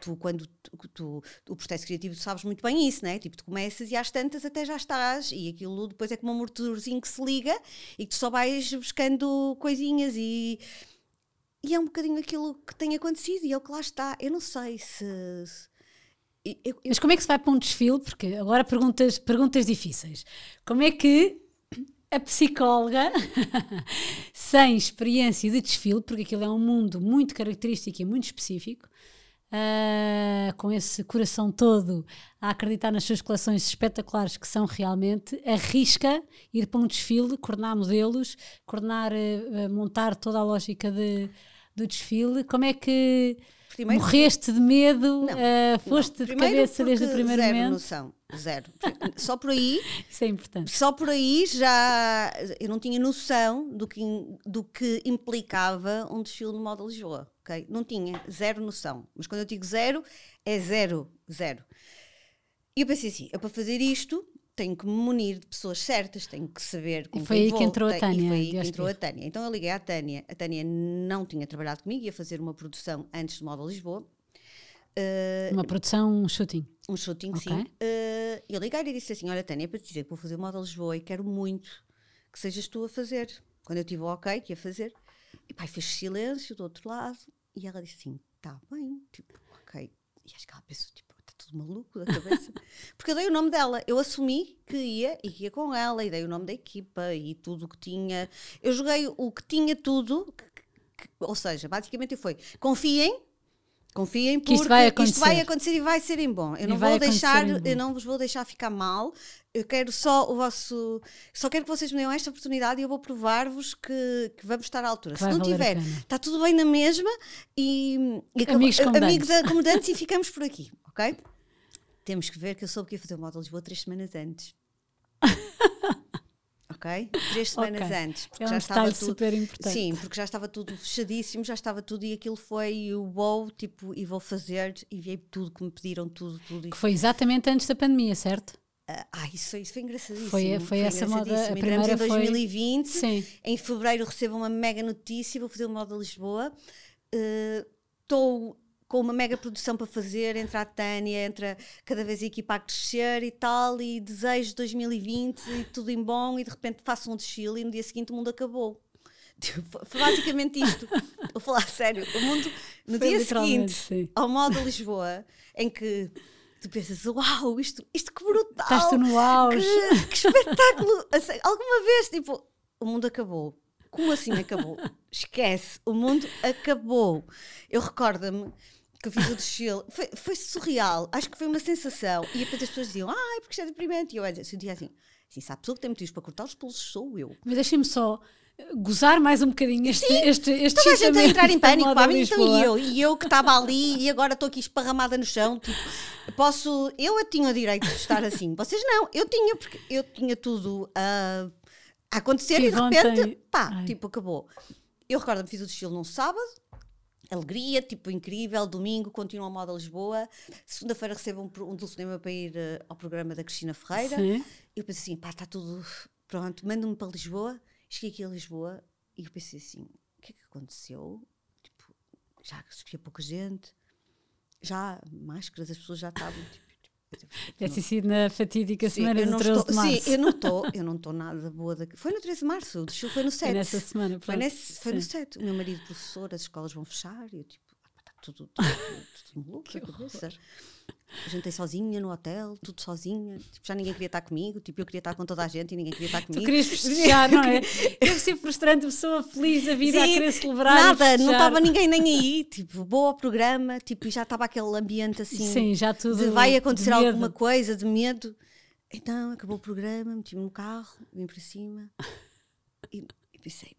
tu, quando tu, tu, o processo criativo, sabes muito bem isso, né? Tipo, tu começas e às tantas até já estás, e aquilo depois é como um motorzinho que se liga e que tu só vais buscando coisinhas e. E é um bocadinho aquilo que tem acontecido e é o que lá está. Eu não sei se. eu, eu... Mas como é que se vai para um desfile? Porque agora perguntas, perguntas difíceis. Como é que a psicóloga, sem experiência de desfile, porque aquilo é um mundo muito característico e muito específico, uh, com esse coração todo a acreditar nas suas coleções espetaculares que são realmente, arrisca ir para um desfile, coordenar modelos, coordenar, uh, montar toda a lógica de, do desfile. Como é que Primeiro, morreste de medo? Não, uh, foste não. de cabeça desde o primeiro zero momento? Noção, zero. Só por aí. Isso é importante. Só por aí já eu não tinha noção do que, do que implicava um desfile no Moda Lisboa ok? Não tinha, zero noção. Mas quando eu digo zero, é zero, zero. E eu pensei assim, eu para fazer isto tenho que me munir de pessoas certas, tenho que saber com e foi aí vou, que entrou a Tânia. E foi aí que entrou a Tânia. Então eu liguei à Tânia. A Tânia não tinha trabalhado comigo, ia fazer uma produção antes do Moda Lisboa. Uh, uma produção, um shooting. Um shooting, okay. sim. Uh, eu liguei e disse assim: Olha, Tânia, é para te dizer que vou fazer o Moda Lisboa e quero muito que sejas tu a fazer. Quando eu tive o ok, que ia fazer. E pai fez silêncio do outro lado. E ela disse assim: tá bem, tipo, ok. E acho que ela pensou, tipo, está tudo maluco da cabeça. Porque eu dei o nome dela. Eu assumi que ia e ia com ela e dei o nome da equipa e tudo o que tinha. Eu joguei o que tinha tudo, que- que- ou seja, basicamente foi confiem. Confiem porque isto vai isto vai acontecer. e vai ser em bom. Eu não vou deixar, eu não vos vou deixar ficar mal. Eu quero só o vosso, só quero que vocês me deem esta oportunidade e eu vou provar-vos que, que vamos estar à altura. Que Se não tiver, está tudo bem na mesma e, e Amigos como amigos dantes. da- como dantes e ficamos por aqui, ok? Temos que ver que eu soube que ia fazer o modo de Lisboa três semanas antes. ok? Três semanas Ok. antes. Porque É já um estava detalhe tudo. super importante. Sim, porque já estava tudo fechadíssimo, já estava tudo e aquilo foi o wow, tipo, e vou fazer, enviei tudo que me pediram, tudo, tudo. Que foi exatamente antes da pandemia, certo? ah, ah, isso foi, isso foi engraçadíssimo. Foi- foi essa moda, a primeira Entramos em foi- 2020, Sim. em fevereiro recebo uma mega notícia, vou fazer o modo de Lisboa. Estou com uma mega produção para fazer, entra a Tânia, entra cada vez a equipa a crescer e tal, e desejo 2020 e tudo em bom, e de repente faço um desfile e no dia seguinte o mundo acabou. Tipo, Foi basicamente isto. Vou falar sério. O mundo, no Foi dia seguinte, sim. ao modo Lisboa, em que tu pensas, uau, isto, isto que brutal! Estás no auge. Que, que espetáculo! A sério, Alguma vez, tipo, o mundo acabou. Como assim acabou? Esquece, o mundo acabou. Eu recordo-me que eu fiz o desfile, foi, foi surreal, acho que foi uma sensação. E depois as pessoas diziam, ai, porque isto é deprimente. E eu sentia assim, assim, se há pessoa que tem motivos para cortar os pulsos, sou eu. Mas deixem-me só eh, gozar mais um bocadinho este, este, este Toda a gente a entrar em pânico, mim, então e eu, e eu que estava ali e agora estou aqui esparramada no chão, tipo, posso, eu a tinha o direito de estar assim, vocês não, eu tinha, porque eu tinha tudo a, a acontecer e de ontem- repente, pá, Ai. tipo, acabou. Eu recordo-me, fiz o desfile num sábado, alegria, tipo, incrível, domingo, continuo a moda Lisboa, segunda-feira recebo um, um telefonema para ir eh, ao programa da Cristina Ferreira, Sim. eu pensei assim, pá, está tudo pronto, manda-me para Lisboa. Cheguei aqui a Lisboa e eu pensei assim, o que é que aconteceu? Tipo, já havia pouca gente, já máscaras, as pessoas já estavam tipo. Deve ter sido na fatídica Sim, semana do não 13 estou, de março. sim, eu não estou, eu não estou nada boa da. Foi no 13 de março, o desfile foi no 7. Foi nessa semana, Foi, pronto. nesse, foi no Sim. 7. O meu marido, professor, as escolas vão fechar e eu tipo, está tudo, tudo, tudo maluco Que cabeça. Jantei sozinha no hotel, tudo sozinha. Tipo, já ninguém queria estar comigo. Tipo, eu queria estar com toda a gente e ninguém queria estar Tu comigo. querias festejar, não é? Deve ser frustrante, pessoa feliz da vida a Sim, querer celebrar. Nada, não estava ninguém nem aí. Tipo, boa programa, tipo, e já estava aquele ambiente assim. Sim, já tudo. de vai acontecer de alguma coisa de medo. Então acabou o programa, meti-me no carro, vim para cima e, e pensei,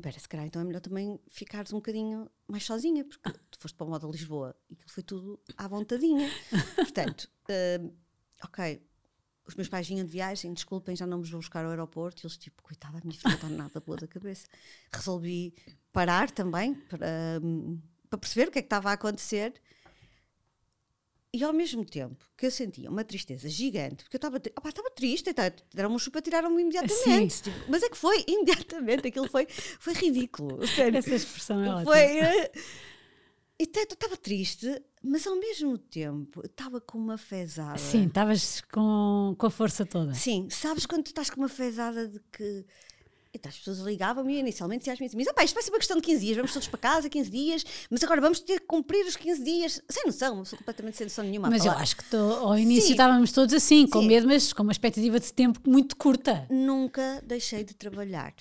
Vera, se calhar então é melhor também ficares um bocadinho mais sozinha, porque tu foste para o modo Lisboa e aquilo foi tudo à vontadinha. Portanto, hum, ok, os meus pais vinham de viagem, desculpem, já não vos vou buscar ao aeroporto. E eles, tipo, coitada, a minha filha está nada boa da cabeça. Resolvi parar também para, hum, para perceber o que é que estava a acontecer. E ao mesmo tempo que eu sentia uma tristeza gigante, porque eu estava tri- estava triste, então, deram-me um chupa, tiraram-me imediatamente. Tipo, mas é que foi imediatamente, aquilo foi, foi ridículo. sério. Essa expressão é ótima. Foi. eh, E eu estava triste, mas ao mesmo tempo estava com uma fezada. Sim, estavas com, com a força toda. Sim, sabes quando tu estás com uma fezada de que. Então, as pessoas ligavam-me e inicialmente diziam às minhas amigas: isto vai ser uma questão de 15 dias, vamos todos para casa 15 dias, mas agora vamos ter que cumprir os 15 dias. Sem noção, sou completamente sem noção nenhuma. Mas eu acho que tô- ao início Sim. estávamos todos assim, com Sim. medo, mas com uma expectativa de tempo muito curta. Nunca deixei de trabalhar.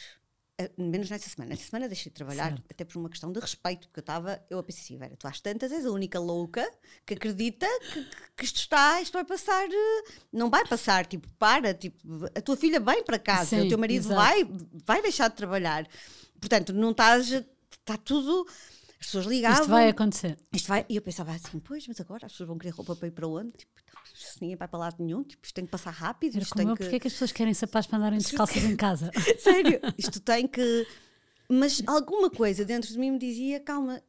Eh, Menos nessa semana. Nessa semana deixei de trabalhar, Certo. até por uma questão de respeito, porque eu estava, eu pensei assim, Vera, tu às tantas és a única louca que acredita que, que- que isto está, isto vai passar, eh, não vai passar, tipo, para, tipo, a tua filha vem para casa, Sim, o teu marido exato. vai, vai deixar de trabalhar. Portanto, não estás, está tudo, as pessoas ligavam. Isto vai acontecer. Isto vai, e eu pensava assim, pois, mas agora as pessoas vão querer roupa para ir para onde? Tipo, se ninguém vai para lado nenhum, tipo, isto tem que passar rápido, isto como tem eu, que... porque é que as pessoas querem sapatos para andarem descalças em casa? Sério, isto tem que. Mas alguma coisa dentro de mim me dizia: calma,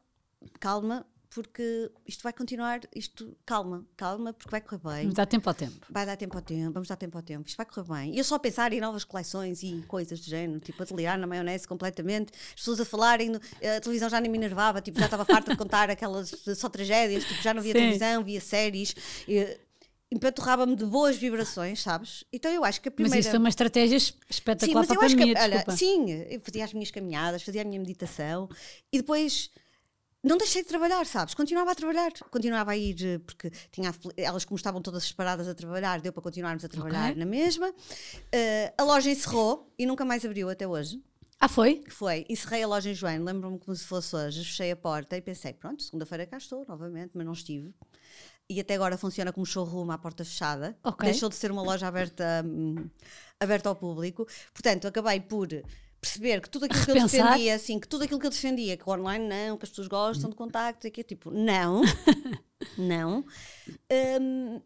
calma, porque isto vai continuar, isto, calma, calma, porque vai correr bem. Mas dá tempo ao tempo. Vai dar tempo ao tempo, vamos dar tempo ao tempo, isto vai correr bem. E eu só a pensar em novas coleções e coisas do género, tipo a delirar na maionese completamente, as pessoas a falarem, a televisão já nem me enervava, tipo, já estava farta de contar aquelas só tragédias, tipo, já não via Sim. televisão, via séries. E, empanturrava-me de boas vibrações, sabes? Então eu acho que a primeira. Mas isso foi uma estratégia es- Sim, espetacular mas para eu a acho que, pandemia, olha, sim, eu fazia as minhas caminhadas, fazia a minha meditação e depois não deixei de trabalhar, sabes? Continuava a trabalhar, continuava a ir, eh, porque tinha, elas, como estavam todas separadas a trabalhar, deu para continuarmos a trabalhar okay. na mesma. Uh, a loja encerrou e nunca mais abriu até hoje. Ah, foi? Foi. Encerrei a loja em João, lembro-me como se fosse hoje. Fechei a porta e pensei, pronto, segunda-feira cá estou novamente, mas não estive. E até agora funciona como showroom à porta fechada. Okay. Deixou de ser uma loja aberta, hum, aberta ao público. Portanto, acabei por perceber que tudo aquilo que eu defendia, assim, que tudo aquilo que eu defendia, que o online não, que as pessoas gostam de contacto, que é tipo, não, não. Um,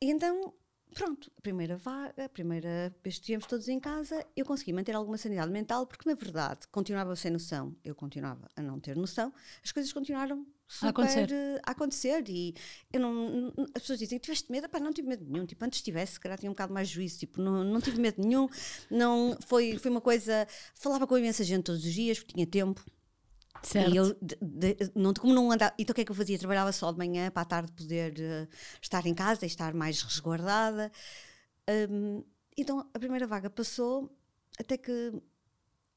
e então, pronto, a primeira vaga, a primeira vez que estivemos todos em casa, eu consegui manter alguma sanidade mental, porque na verdade continuava sem noção, eu continuava a não ter noção, as coisas continuaram super a acontecer. a acontecer. E eu não, as pessoas dizem: tiveste medo? Pá, não tive medo nenhum. Tipo, antes tivesse, se calhar tinha um bocado mais juízo. Tipo, não, não tive medo nenhum. Não, foi, foi uma coisa. Falava com imensa gente todos os dias, porque tinha tempo. Certo. E eu, de, de, não, como não andava, então o que é que eu fazia? Trabalhava só de manhã para à tarde poder uh, estar em casa e estar mais resguardada. Um, então a primeira vaga passou, até que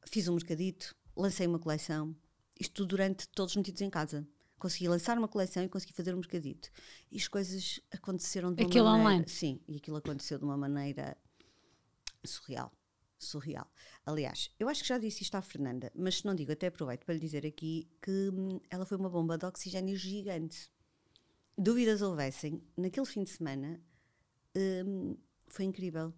fiz um mercadito, lancei uma coleção, isto durante todos metidos em casa consegui lançar uma coleção e consegui fazer um mercadito. E as coisas aconteceram de uma aquilo maneira. online? Sim, e aquilo aconteceu de uma maneira surreal. Surreal. Aliás, eu acho que já disse isto à Fernanda, mas se não digo, até aproveito para lhe dizer aqui que hum, ela foi uma bomba de oxigênio gigante. Dúvidas houvessem, naquele fim de semana hum, foi incrível.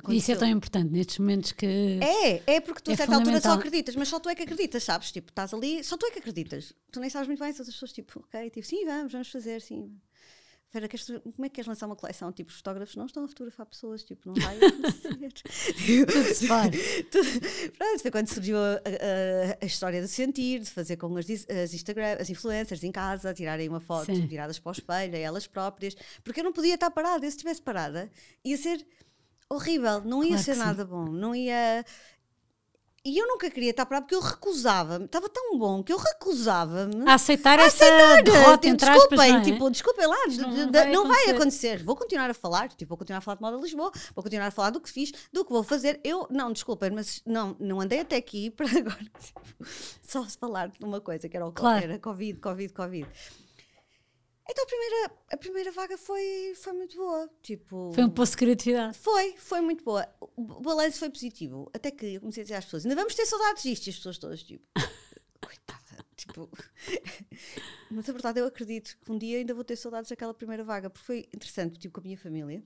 Aconteceu. Isso é tão importante nestes momentos que. É, é porque tu a é certa altura só acreditas, mas só tu é que acreditas, sabes? Tipo, estás ali, só tu é que acreditas. Tu nem sabes muito bem se as pessoas, tipo, ok, tipo, sim, vamos, vamos fazer, sim. Vera, queres, como é que queres lançar uma coleção? Tipo, os fotógrafos não estão a fotografar pessoas, tipo, não vai acontecer. Tudo se faz. Pronto, foi quando surgiu a, a, a, história de sentir, de fazer com as, as, Instagram, as influencers em casa, tirarem uma foto Sim. viradas para o espelho, elas próprias, porque eu não podia estar parada. Eu, se estivesse parada, ia ser horrível, não ia claro ser nada bom, não ia. E eu nunca queria estar para porque eu recusava-me, estava tão bom que eu recusava-me a aceitar a essa aceitar, derrota, tipo, desculpem, aspas, é? tipo, desculpem lá, não, não, vai, não vai, acontecer. Vou continuar a falar, tipo, vou continuar a falar de moda Lisboa, vou continuar a falar do que fiz, do que vou fazer. Eu, não, desculpem, mas não, não andei até aqui para agora tipo, só falar de uma coisa que era o claro. era Covid, Covid, Covid. Então a primeira, a primeira vaga foi, foi muito boa. Tipo, foi um poço de criatividade. Foi, foi muito boa. O balanço foi positivo. Até que eu comecei a dizer às pessoas: ainda vamos ter saudades disto. E as pessoas todas, tipo, coitada. Tipo, mas a verdade eu acredito que um dia ainda vou ter saudades daquela primeira vaga, porque foi interessante, tipo, com a minha família,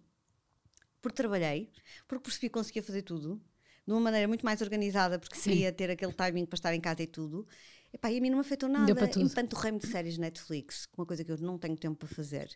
porque trabalhei, porque percebi que conseguia fazer tudo de uma maneira muito mais organizada, porque Sim. queria ter aquele timing para estar em casa e tudo. Epá, e a mim não me afetou nada. Enquanto rei de séries Netflix, uma coisa que eu não tenho tempo para fazer.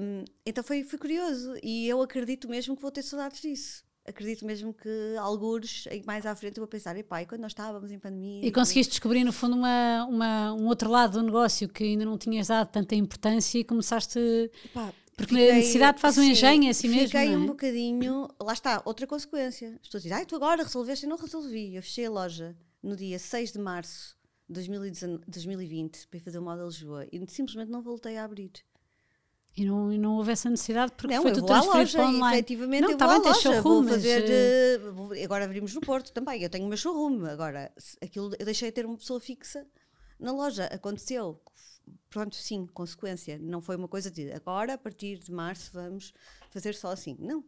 Um, então foi, foi curioso. E eu acredito mesmo que vou ter saudades disso. Acredito mesmo que alguns mais à frente eu vou pensar, epá, e quando nós estávamos em pandemia. E conseguiste descobrir, no fundo, uma, uma, um outro lado do negócio que ainda não tinhas dado tanta importância e começaste. Epá, porque fiquei, a necessidade faz um engenho, é assim mesmo. Fiquei é? um bocadinho. Lá está, outra consequência. As pessoas dizem, ai, tu agora resolveste e não resolvi. Eu fechei a loja no dia 6 de março 2020 para ir fazer o moda Lisboa e simplesmente não voltei a abrir. E não, e não houve essa necessidade porque não, foi tudo transferido para online. Efetivamente, não, eu vou à loja, showroom, vou fazer, mas... uh, agora abrimos no Porto também, eu tenho o meu showroom, agora aquilo, eu deixei de ter uma pessoa fixa na loja, aconteceu, pronto, sim, consequência, não foi uma coisa de agora, a partir de março, vamos fazer só assim, não,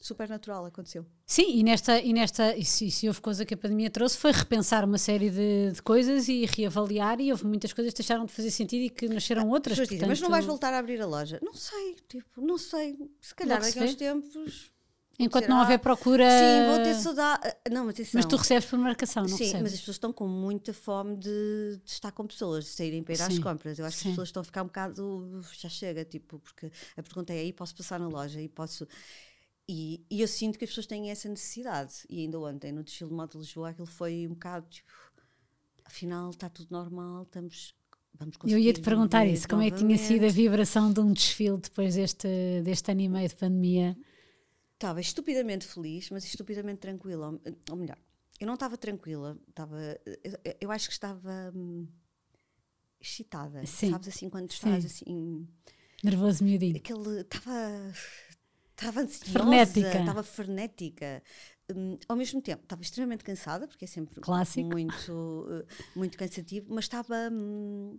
super natural aconteceu. Sim, e nesta, e nesta e se, se houve coisa que a pandemia trouxe foi repensar uma série de, de, coisas e reavaliar e houve muitas coisas que deixaram de fazer sentido e que nasceram ah, outras. Portanto... mas não vais voltar a abrir a loja? Não sei, tipo, não sei. Se calhar naqueles tempos. Enquanto não houver procura. Sim, vou ter saudade. Ah, não, atenção. Mas tu recebes por marcação, não Sim, recebes? mas as pessoas estão com muita fome de, de estar com pessoas, de saírem para ir às compras. Eu acho Sim. que as pessoas estão a ficar um bocado. Já chega, tipo, porque a pergunta é: aí posso passar na loja? E posso. E, e, eu sinto que as pessoas têm essa necessidade. E ainda ontem, no desfile de moda de Lisboa, aquilo foi um bocado tipo, afinal está tudo normal, estamos. Vamos eu ia te perguntar isso, como é que tinha sido a vibração de um desfile depois deste, deste ano e meio de pandemia? Estava estupidamente feliz, mas estupidamente tranquila. Ou melhor, eu não estava tranquila, estava, eu, eu acho que estava hum, excitada, Sim. sabes assim, quando estás Sim. assim. Nervoso miudinho. Aquele. Estava estava ansiosa, frenética. estava frenética. hum, ao mesmo tempo, estava extremamente cansada, porque é sempre Clássico. muito, uh, muito cansativo, mas estava, hum,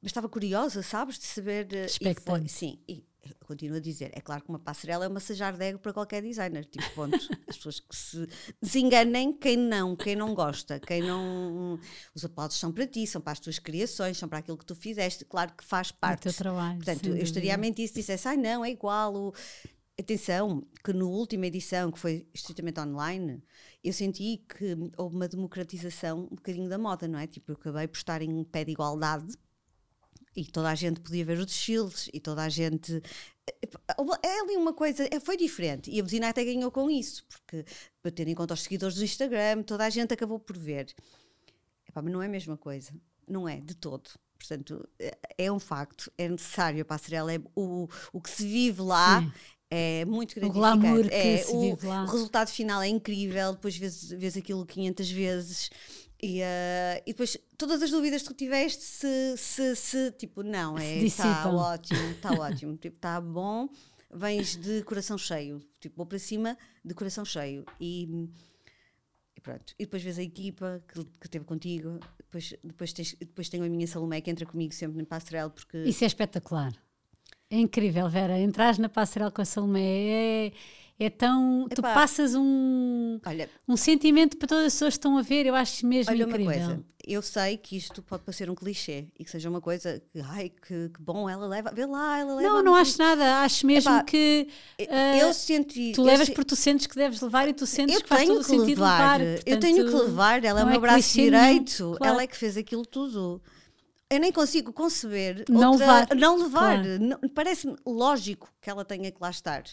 mas estava curiosa, sabes, de saber. uh, e foi- Expectante. sim, e continuo a dizer, é claro que uma passarela é uma massajar de ego para qualquer designer, tipo, ponto. As pessoas que se desenganem, quem não, quem não gosta, quem não. Os aplausos são para ti, são para as tuas criações, são para aquilo que tu fizeste, claro que faz parte. teu trabalho. Portanto, eu estaria a mentir se dissesse, ai não, é igual. o-". Atenção, que na última edição, que foi estritamente online, eu senti que houve uma democratização um bocadinho da moda, não é? Tipo, eu acabei por estar em pé de igualdade e toda a gente podia ver os desfiles e toda a gente. É ali uma coisa, é, foi diferente. E a Buzina até ganhou com isso, porque para em conta os seguidores do Instagram, toda a gente acabou por ver. Epá, mas não é a mesma coisa. Não é, de todo. Portanto, é- é um facto, é necessário a passarela, é o, o que se vive lá Sim. É muito O gratificante. glamour que é, se o, vive lá. o resultado final é incrível, depois vês, vês aquilo 500 vezes e, eh, e depois todas as dúvidas que tu tiveste se, se, se tipo, não, é, está dissipam. ótimo, está ótimo, tipo, está bom, vens de coração cheio, tipo, vou para cima de coração cheio e, e pronto, e depois vês a equipa que, que esteve contigo, depois, depois, tens, depois tenho a minha Salomé que entra comigo sempre no Pastorel porque Isso é espetacular. É incrível, Vera. Entras na passarela com a Salomé é, é tão. Tu passas um, olha, um sentimento para todas as pessoas que estão a ver. Eu acho mesmo Olha incrível. uma coisa, eu sei que isto pode parecer um clichê e que seja uma coisa que, ai, que, que bom, ela leva, vê lá, ela leva. Não, não acho nada. Acho mesmo Epá, que ah, Eu senti. tu levas se- porque tu sentes que deves levar e tu sentes eu que faz todo o sentido levar, levar. eu tenho que portanto, levar, ela é o não meu braço clichê nenhum, direito, claro. ela é que fez aquilo tudo. Eu nem consigo conceber Não outra- levar. não levar. Claro. Parece-me lógico que ela tenha que lá estar.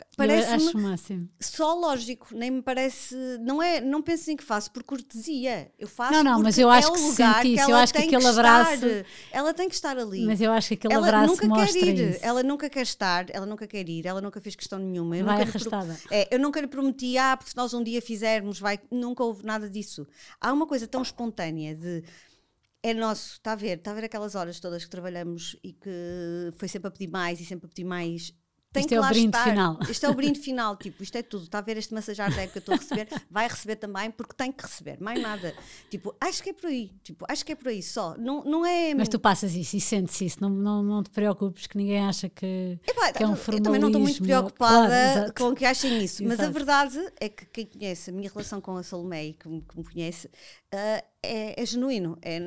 Eu Parece-me acho máximo. só lógico, nem me parece, não é, não pensem que faço por cortesia. Eu faço Não, não, mas eu acho é que se lugar sente isso, eu acho que aquele estar. abraço- ela tem que estar ali. Mas eu acho que aquele ela abraço nunca mostra quer ir, isso. ela nunca quer estar, ela nunca quer ir, ela nunca fez questão nenhuma. Eu Vai nunca lhe pro- arrastada. é, eu nunca lhe prometi, ah, porque se nós um dia fizermos, vai. Nunca houve nada disso. Há uma coisa tão espontânea de. É nosso, está a ver, está a ver aquelas horas todas que trabalhamos e que foi sempre a pedir mais e sempre a pedir mais. Tem Isto que é o lá brinde estar. final. Isto é o brinde final, tipo, isto é tudo. Está a ver este massajar que eu estou a receber, vai receber também porque tem que receber, mais nada. Tipo, acho que é por aí, tipo, acho que é por aí só. Não, não é. Mas tu passas isso e sentes isso, não, não, não te preocupes que ninguém acha que, Epá, que é um eu também não estou muito formalismo. preocupada Claro, com que achem isso, mas a verdade é que quem conhece a minha relação com a Salomé e que me, que me conhece ah, é, é genuíno. É,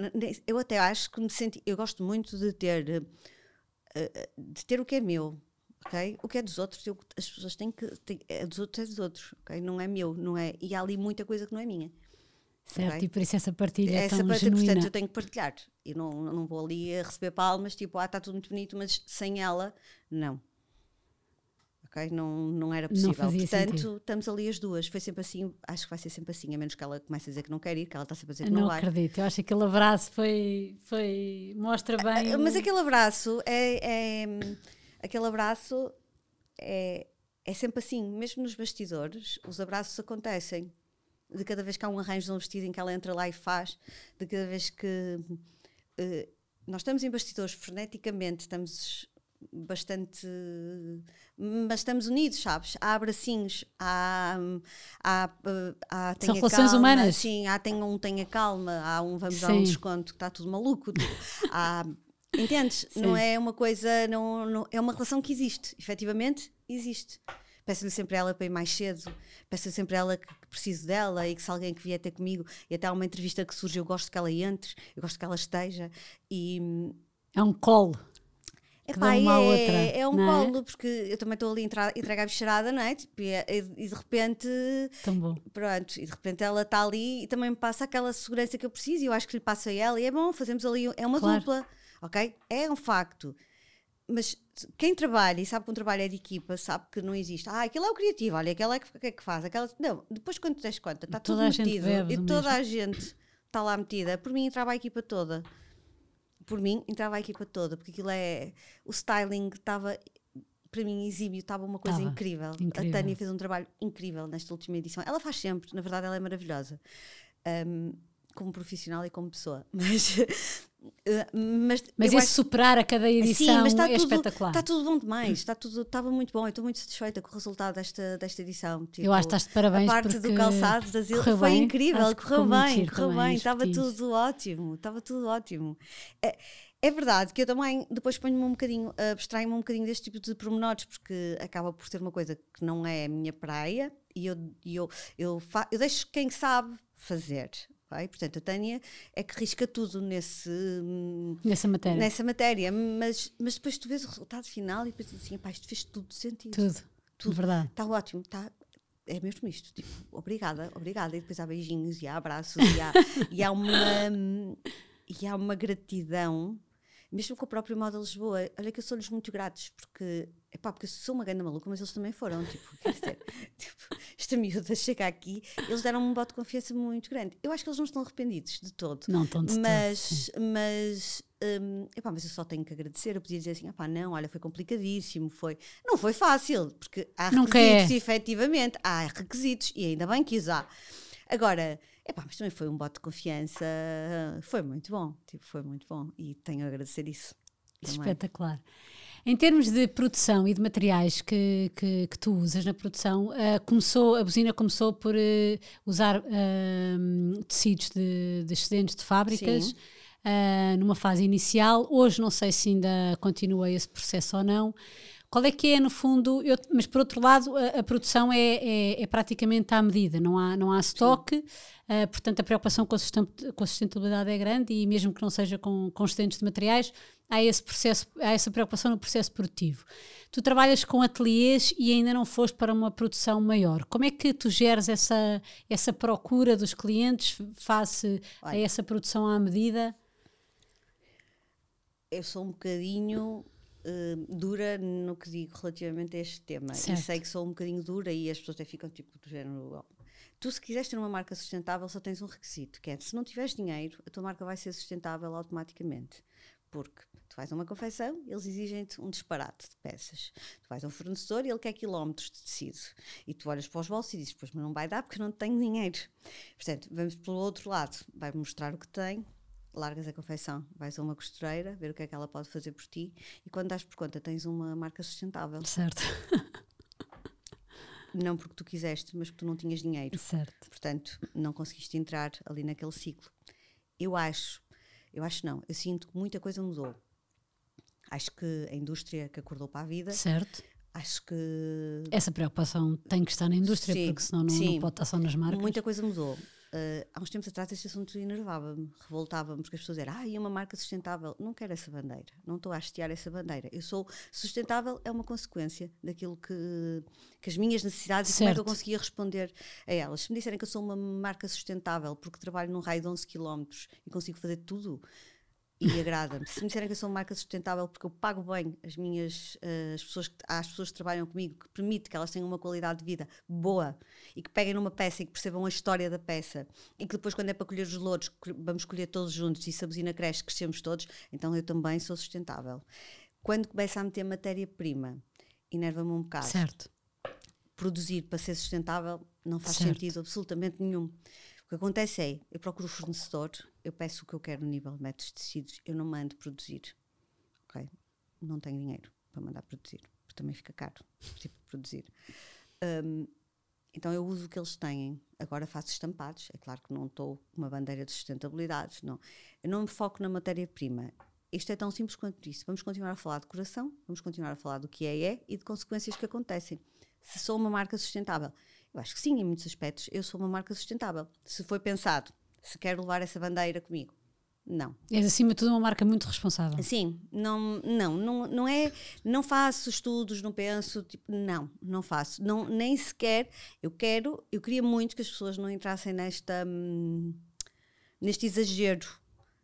eu até acho que me senti. Eu gosto muito de ter, ah, de ter o que é meu. Ok? O que é dos outros, eu- as pessoas têm que. têm- é dos outros, é dos outros. ok? Não é meu, não é. E há ali muita coisa que não é minha. Certo, Ok. e por isso essa partilha é Essa tão parte, genuína. portanto, eu tenho que partilhar. Eu não, não vou ali a receber palmas, tipo, ah, está tudo muito bonito, mas sem ela, não. Ok? Não, não era possível. fazia portanto, sentido. estamos ali as duas. Foi sempre assim, acho que vai ser sempre assim, a menos que ela comece a dizer que não quer ir, que ela está sempre a dizer que não, não vai. acredito, eu acho que aquele abraço foi, foi mostra bem. Ah, Mas o- aquele abraço é, é- aquele abraço é, é sempre assim, mesmo nos bastidores, os abraços acontecem. De cada vez que há um arranjo de um vestido em que ela entra lá e faz, de cada vez que eh, nós estamos em bastidores freneticamente, estamos bastante mas estamos unidos, sabes? Há abracinhos, há, há, eh, há São relações calma, humanas. Sim, há tem um tenha calma, há um vamos dar um Sim. desconto que está tudo maluco. tipo, há, entendes? Não Sim. é uma coisa, não, não- é uma relação que existe, efetivamente existe. Peço-lhe sempre a ela para ir mais cedo, peço-lhe sempre a ela que, que preciso dela e que se alguém que vier ter comigo e até há uma entrevista que surge, eu gosto que ela entre, eu gosto que ela esteja e É um colo. Epá, à é, outra, é um não é? colo, porque eu também estou ali a entregar a bicharada, não é? Tipo, e, e de repente, Tão bom. pronto, e de repente ela está ali e também me passa aquela segurança que eu preciso e eu acho que lhe passo a ela e é bom, fazemos ali, é uma Claro. dupla, ok? É um facto. Mas quem trabalha e sabe que um trabalho é de equipa, sabe que não existe. Ah, aquele é o criativo, olha, aquele é que, que, é que faz. Aquela... Não, depois quando des conta, está tudo metido e toda mesmo. a gente está lá metida. Por mim entrava a equipa toda. Por mim entrava a equipa toda, porque aquilo é. O styling estava. Para mim, exímio, estava uma coisa Estava. incrível. Incrível. A Tânia fez um trabalho incrível nesta última edição. Ela faz sempre, na verdade, ela é maravilhosa. Um, como profissional e como pessoa. Mas, mas mas esse acho... superar a cada edição Sim, é tudo, espetacular. Está tudo bom demais, está tudo, estava muito bom. Eu estou muito satisfeita com o resultado desta, desta edição. Tipo, eu acho que estás de parabéns. A parte do calçado das foi bem. incrível, correu bem, correu bem, estava tudo ótimo, estava tudo ótimo. É, é verdade que eu também depois ponho-me um bocadinho, abstraio-me um bocadinho deste tipo de pormenores, porque acaba por ser uma coisa que não é a minha praia e eu, eu, eu, fa eu deixo quem sabe fazer. Okay? Portanto, a Tânia é que risca tudo nesse, nessa matéria, nessa matéria mas, mas depois tu vês o resultado final e pensas assim: isto fez tudo sentido. Tudo, tudo. verdade. Está ótimo, está, é mesmo isto, tipo, obrigada, obrigada. E depois há beijinhos e há abraços e há, e há uma e há uma gratidão mesmo com o próprio Moda Lisboa, olha que eu sou-lhes muito gratos, porque, epá, porque eu sou uma grande maluca, mas eles também foram, tipo, quer dizer, tipo, esta miúda chega aqui, eles deram-me um voto de confiança muito grande. Eu acho que eles não estão arrependidos de todo. Não estão de mas, todo. Mas, um, epá, mas eu só tenho que agradecer, eu podia dizer assim, epá, não, olha, foi complicadíssimo, foi... Não foi fácil, porque há Nunca requisitos, é. efetivamente, há requisitos, e ainda bem que os há. Agora, Epá, mas também foi um bote de confiança, foi muito bom, tipo, foi muito bom e tenho a agradecer isso. Também. Espetacular. Em termos de produção e de materiais que, que, que tu usas na produção, uh, começou, a buzina começou por uh, usar uh, tecidos de, de, excedentes de fábricas numa fase inicial. Hoje não sei se ainda continua esse processo ou não. Qual é que é, no fundo, eu, mas por outro lado, a, a produção é, é, é, praticamente à medida, não há, não há estoque, uh, portanto a preocupação com a, com a, sustentabilidade é grande e mesmo que não seja com, com excedentes de materiais, há, esse processo, há essa preocupação no processo produtivo. Tu trabalhas com ateliês e ainda não foste para uma produção maior. Como é que tu geres essa, essa procura dos clientes face Olha, a essa produção à medida? Eu sou um bocadinho uh, dura no que digo relativamente a este tema. Certo. E sei que sou um bocadinho dura e as pessoas até ficam tipo do género. Oh. Tu, se quiseres ter uma marca sustentável, só tens um requisito, que é se não tiveres dinheiro, a tua marca vai ser sustentável automaticamente. Porque tu vais a uma confecção, eles exigem-te um disparate de peças. Tu vais a um fornecedor e ele quer quilómetros de tecido. E tu olhas para os bolsos e dizes, pois, mas não vai dar porque eu não tenho dinheiro. Portanto, vamos pelo outro lado. Vai mostrar o que tem, largas a confecção, vais a uma costureira, ver o que é que ela pode fazer por ti e quando dás por conta tens uma marca sustentável. Certo. não porque tu quiseste, mas porque tu não tinhas dinheiro. Certo. Portanto, não conseguiste entrar ali naquele ciclo. Eu acho, eu acho não, eu sinto que muita coisa mudou. Acho que a indústria que acordou para a vida. Certo. Acho que. Essa preocupação tem que estar na indústria, sim, porque senão não, não, pode estar só nas marcas. Muita coisa mudou. Uh, há uns tempos atrás este assunto enervava-me, revoltava-me, porque as pessoas eram, ah, e uma marca sustentável. Não quero essa bandeira, não estou a hastear essa bandeira. Eu sou sustentável, é uma consequência daquilo que, que as minhas necessidades certo. e como é que eu conseguia responder a elas. Se me disserem que eu sou uma marca sustentável porque trabalho num raio de 11 km e consigo fazer tudo, e agrada-me. Se me disserem que eu sou uma marca sustentável porque eu pago bem as minhas uh, as pessoas que, as pessoas que trabalham comigo, que permite que elas tenham uma qualidade de vida boa e que peguem numa peça e que percebam a história da peça e que depois, quando é para colher os louros, vamos colher todos juntos e se a buzina cresce, crescemos todos, então eu também sou sustentável. Quando começa a meter matéria-prima, enerva-me um bocado. Certo. Produzir para ser sustentável não faz certo. sentido absolutamente nenhum que acontece é, eu procuro o fornecedor, eu peço o que eu quero no nível de metros de tecidos, eu não mando produzir. Ok? Não tenho dinheiro para mandar produzir, porque também fica caro tipo produzir. Um, então eu uso o que eles têm. Agora faço estampados. É claro que não estou com uma bandeira de sustentabilidade. Não. Eu não me foco na matéria-prima. Isto é tão simples quanto isso. Vamos continuar a falar de coração, vamos continuar a falar do que é, é e de consequências que acontecem. Se sou uma marca sustentável, eu acho que sim, em muitos aspectos. Eu sou uma marca sustentável. Se foi pensado, se quero levar essa bandeira comigo. Não. És acima de tudo uma marca muito responsável. Sim, não, não, não, não é, não faço estudos, não penso, tipo, não, não faço, não, nem sequer, eu quero, eu queria muito que as pessoas não entrassem nesta, hum, neste exagero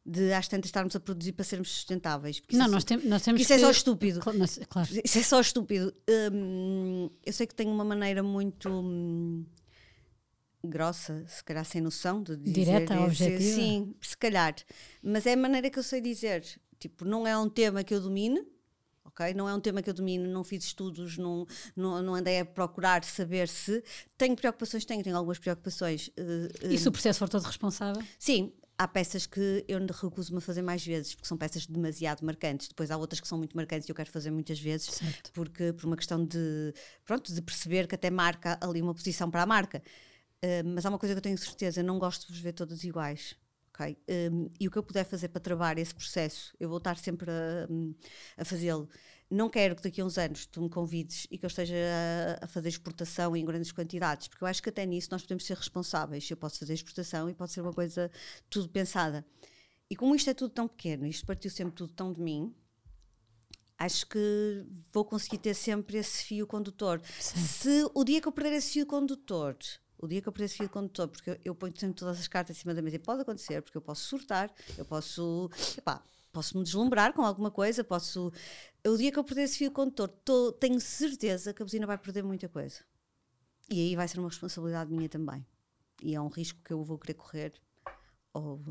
de às tantas estarmos a produzir para sermos sustentáveis. Não, isso, nós, tem, nós temos isso é que... é só estúpido. Claro, Isso é só estúpido. Hum, eu sei que tenho uma maneira muito hum, grossa, se calhar sem noção de dizer. Direta, objetiva. Sim, se calhar. Mas é a maneira que eu sei dizer. Tipo, não é um tema que eu domine, ok? Não é um tema que eu domino, não fiz estudos, não, não, não andei a procurar saber se. Tenho preocupações, tenho, tenho algumas preocupações. Uh, uh, e se o processo for todo responsável? Sim, há peças que eu recuso-me a fazer mais vezes, porque são peças demasiado marcantes. Depois há outras que são muito marcantes e eu quero fazer muitas vezes, Certo. porque por uma questão de, pronto, de perceber que até marca ali uma posição para a marca. Uh, mas há uma coisa que eu tenho certeza, não gosto de vos ver todas iguais. ok? Um, e o que eu puder fazer para travar esse processo, eu vou estar sempre a, a fazê-lo. Não quero que daqui a uns anos tu me convides e que eu esteja a, a fazer exportação em grandes quantidades, porque eu acho que até nisso nós podemos ser responsáveis. Eu posso fazer exportação e pode ser uma coisa tudo pensada. E como isto é tudo tão pequeno, isto partiu sempre tudo tão de mim, acho que vou conseguir ter sempre esse fio condutor. Se o dia que eu perder esse fio condutor, o dia que eu perder esse fio condutor, porque eu, eu ponho sempre todas as cartas em cima da mesa e pode acontecer, porque eu posso surtar, eu posso, epá, posso me deslumbrar com alguma coisa, posso. O dia que eu perder esse fio condutor, tô, tenho certeza que a buzina vai perder muita coisa. E aí vai ser uma responsabilidade minha também. E é um risco que eu vou querer correr ou,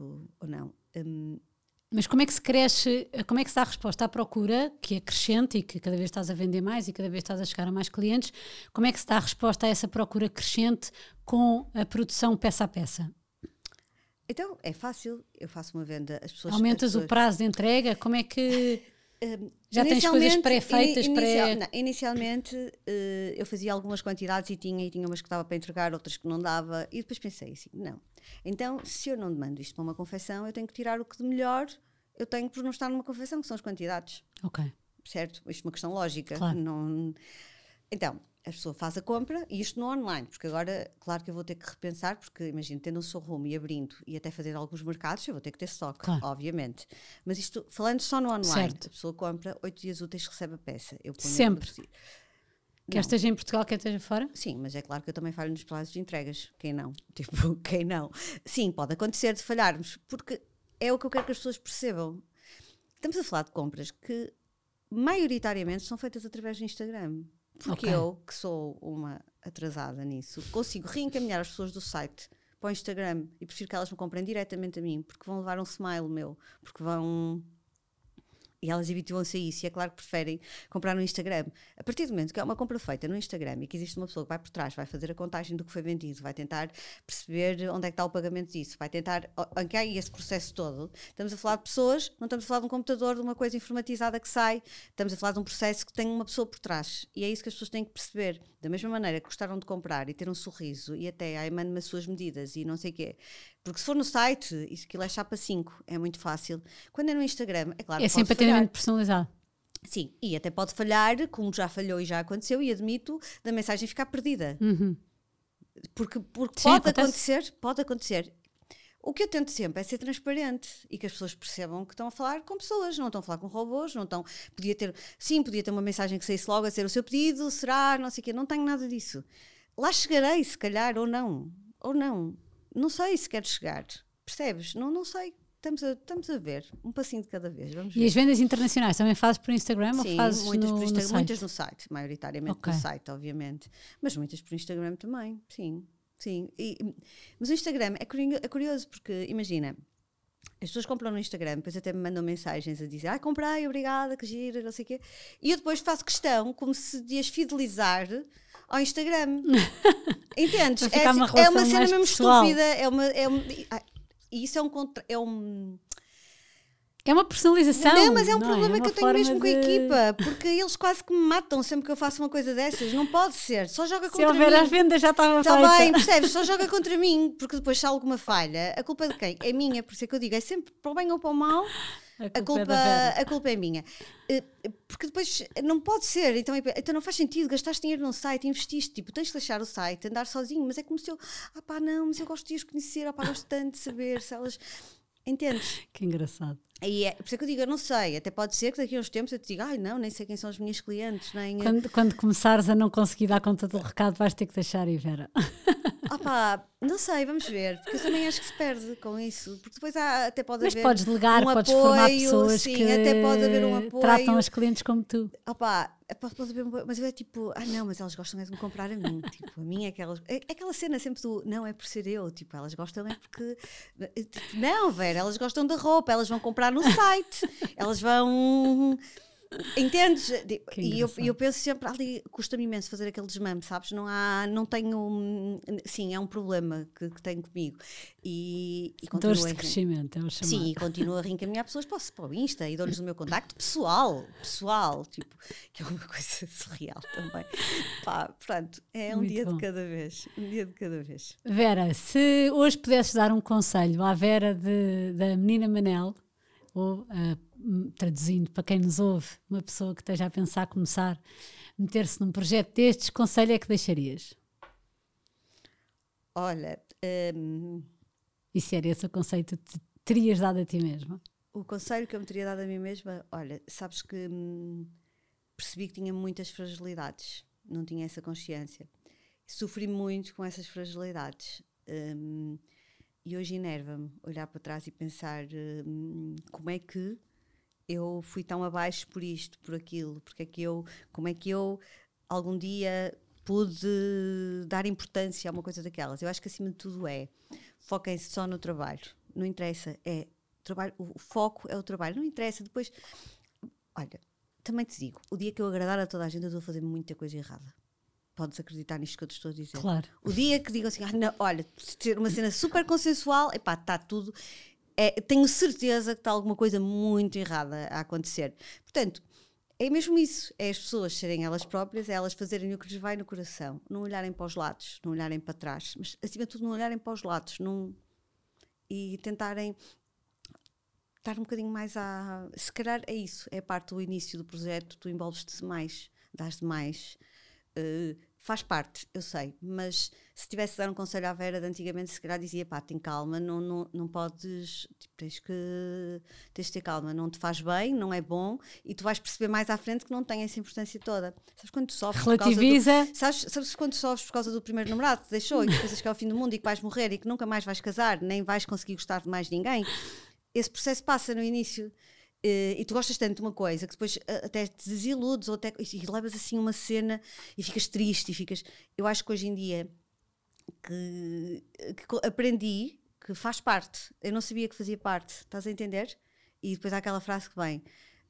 ou não. Hum, Mas como é que se cresce, como é que se dá a resposta à procura, que é crescente e que cada vez estás a vender mais e cada vez estás a chegar a mais clientes, como é que se dá a resposta a essa procura crescente com a produção peça a peça? então é fácil, eu faço uma venda, as pessoas. Aumentas as pessoas, o prazo de entrega? Como é que Hum, já tens coisas pré-feitas? ini- pré... inicial- não, inicialmente eh, eu fazia algumas quantidades e tinha, e tinha umas que dava para entregar, outras que não dava, e depois pensei assim: não. Então, se eu não demando isto para uma confecção, eu tenho que tirar o que de melhor eu tenho por não estar numa confecção, que são as quantidades, Ok. certo? Isto é uma questão lógica. Claro. Não... Então, a pessoa faz a compra e isto no online, porque agora, claro que eu vou ter que repensar, porque imagina, tendo um showroom e abrindo e até fazer alguns mercados, eu vou ter que ter stock, Claro. obviamente. Mas isto, falando só no online, Certo. a pessoa compra, oito dias úteis recebe a peça. Eu ponho Sempre? Quer esteja em Portugal, quer esteja fora? Sim, mas é claro que eu também falho nos prazos de entregas. Quem não? Tipo, quem não? Sim, pode acontecer de falharmos, porque é o que eu quero que as pessoas percebam. Estamos a falar de compras que maioritariamente são feitas através do Instagram. Porque Ok. eu, que sou uma atrasada nisso, consigo reencaminhar as pessoas do site para o Instagram e prefiro que elas me comprem diretamente a mim, porque vão levar um smile meu, porque vão. E elas habituam-se a isso, e é claro que preferem comprar no Instagram. A partir do momento que é uma compra feita no Instagram e que existe uma pessoa que vai por trás, vai fazer a contagem do que foi vendido, vai tentar perceber onde é que está o pagamento disso, vai tentar. Há esse processo todo, estamos a falar de pessoas, não estamos a falar de um computador, de uma coisa informatizada que sai, estamos a falar de um processo que tem uma pessoa por trás. E é isso que as pessoas têm que perceber. Da mesma maneira que gostaram de comprar e ter um sorriso e até, ai, mande-me as suas medidas e não sei o quê. Porque se for no site, isso aquilo é chapa 5, é muito fácil. Quando é no Instagram, é claro é sempre atendimento personalizado. Sim, e até pode falhar, como já falhou e já aconteceu, e admito, da mensagem ficar perdida. Uhum. Porque, porque Sim, pode acontece. acontecer, pode acontecer. O que eu tento sempre é ser transparente e que as pessoas percebam que estão a falar com pessoas, não estão a falar com robôs, não estão. Podia ter, sim, podia ter uma mensagem que saísse logo a ser o seu pedido, será, não sei o quê, não tenho nada disso. Lá chegarei, se calhar, ou não. Ou não. Não sei se quero chegar. Percebes? Não, não sei. Estamos a, estamos a ver. Um passinho de cada vez. Vamos ver. E as vendas internacionais também fazes por Instagram ou Sim, fazes muitas, no, por no Insta- site? muitas no site, maioritariamente Ok. no site, obviamente. Mas muitas por Instagram também, sim. sim. E- mas o Instagram é é curioso porque, imagina, as pessoas compram no Instagram, depois até me mandam mensagens a dizer ah, comprei, obrigada, que gira, não sei o quê. E eu depois faço questão, como se de as fidelizar ao Instagram. Entendes? É, uma assim, é uma cena mesmo pessoal. estúpida. É uma, é um, isso é um, contra, é um É uma personalização. não, mas é um não problema É que uma eu tenho mesmo com a de- equipa, porque eles quase que me matam sempre que eu faço uma coisa dessas. Não pode ser, só joga Se contra houver mim. às vendas já estava Está feita. bem, percebes? Só joga contra mim, porque depois se há alguma falha, a culpa é de quem? É minha, por isso é que eu digo, é sempre para o bem ou para o mal, A a culpa, culpa, é a culpa é minha. Eh, Porque depois não pode ser, então, então não faz sentido, gastaste dinheiro num site, investiste, tipo, tens de deixar o site, andar sozinho, mas é como se eu, ah pá, não, mas eu gosto de as conhecer, ah pá, gosto tanto de saber se elas. Entendes? Que engraçado. Aí é, por isso é que eu digo, eu não sei, até pode ser que daqui a uns tempos eu te diga, ai não, nem sei quem são os meus clientes, nem. Quando, quando começares a não conseguir dar conta do recado, vais ter que deixar ir, Vera. Ah pá, não sei, vamos ver, porque eu também acho que se perde com isso, porque depois há, até pode Mas haver. podes delegar, um podes formar apoio, pessoas sim, que até pode haver um apoio. tratam as clientes como tu. Pá, é, pode, haver um apoio, mas eu é tipo, ah não, mas elas gostam é de me comprar a mim, tipo, a mim é aquelas. É, é aquela cena sempre do, não é por ser eu, tipo, elas gostam é porque. Tipo, não, Vera, elas gostam da roupa, elas vão comprar no site, elas vão. Entendes? E eu, eu penso sempre, ali custa-me imenso fazer aquele desmame, sabes? Não há, não tenho, sim, é um problema que, que tenho comigo. E, e Dores de crescimento, é o chamado. Sim, e continuo a reencaminhar pessoas para para o Insta e dou-lhes o meu contacto pessoal, pessoal, tipo, que é uma coisa surreal também. Pá, pronto, é um Muito dia bom. de cada vez, um dia de cada vez. Vera, se hoje pudesses dar um conselho à Vera de, da menina Manel, ou uh, traduzindo para quem nos ouve, uma pessoa que esteja a pensar começar meter-se num projeto destes, conselho é que deixarias? Olha. Um... E se era esse o conceito que terias dado a ti mesma? O conselho que eu me teria dado a mim mesma, olha, sabes que hum, percebi que tinha muitas fragilidades, não tinha essa consciência. Sofri muito com essas fragilidades. Hum, e hoje enerva-me olhar para trás e pensar hum, como é que eu fui tão abaixo por isto, por aquilo, porque é que eu, como é que eu algum dia pude dar importância a uma coisa daquelas. Eu acho que acima de tudo é foquem-se só no trabalho. Não interessa, é trabalho, o foco é o trabalho. Não interessa, depois. Olha, também te digo, o dia que eu agradar a toda a gente, eu estou a fazer muita coisa errada podes acreditar nisto que eu te estou a dizer. Claro. O dia que digo assim, ah, não, olha, ter uma cena super consensual, epá, está tudo. É, tenho certeza que está alguma coisa muito errada a acontecer. Portanto, é mesmo isso: é as pessoas serem elas próprias, é elas fazerem o que lhes vai no coração, não olharem para os lados, não olharem para trás, mas acima de tudo, não olharem para os lados não, e tentarem estar um bocadinho mais a. Se calhar é isso, é parte do início do projeto, tu envolves-te mais, dás demais. Uh, faz parte, eu sei, mas se tivesse de dar um conselho à Vera de antigamente, se calhar dizia: pá, tem calma, não, não, não podes, tipo, tens, que, tens de ter calma, não te faz bem, não é bom, e tu vais perceber mais à frente que não tem essa importância toda. Sabes quando sofres? Relativiza. Do, sabes, sabes quando sofres por causa do primeiro namorado que te deixou e que pensas que é o fim do mundo e que vais morrer e que nunca mais vais casar, nem vais conseguir gostar de mais ninguém? Esse processo passa no início e tu gostas tanto de uma coisa que depois uh, até te desiludes ou até e levas assim uma cena e ficas triste e ficas. Eu acho que hoje em dia que, que, aprendi que faz parte. Eu não sabia que fazia parte, estás a entender? E depois há aquela frase que vem.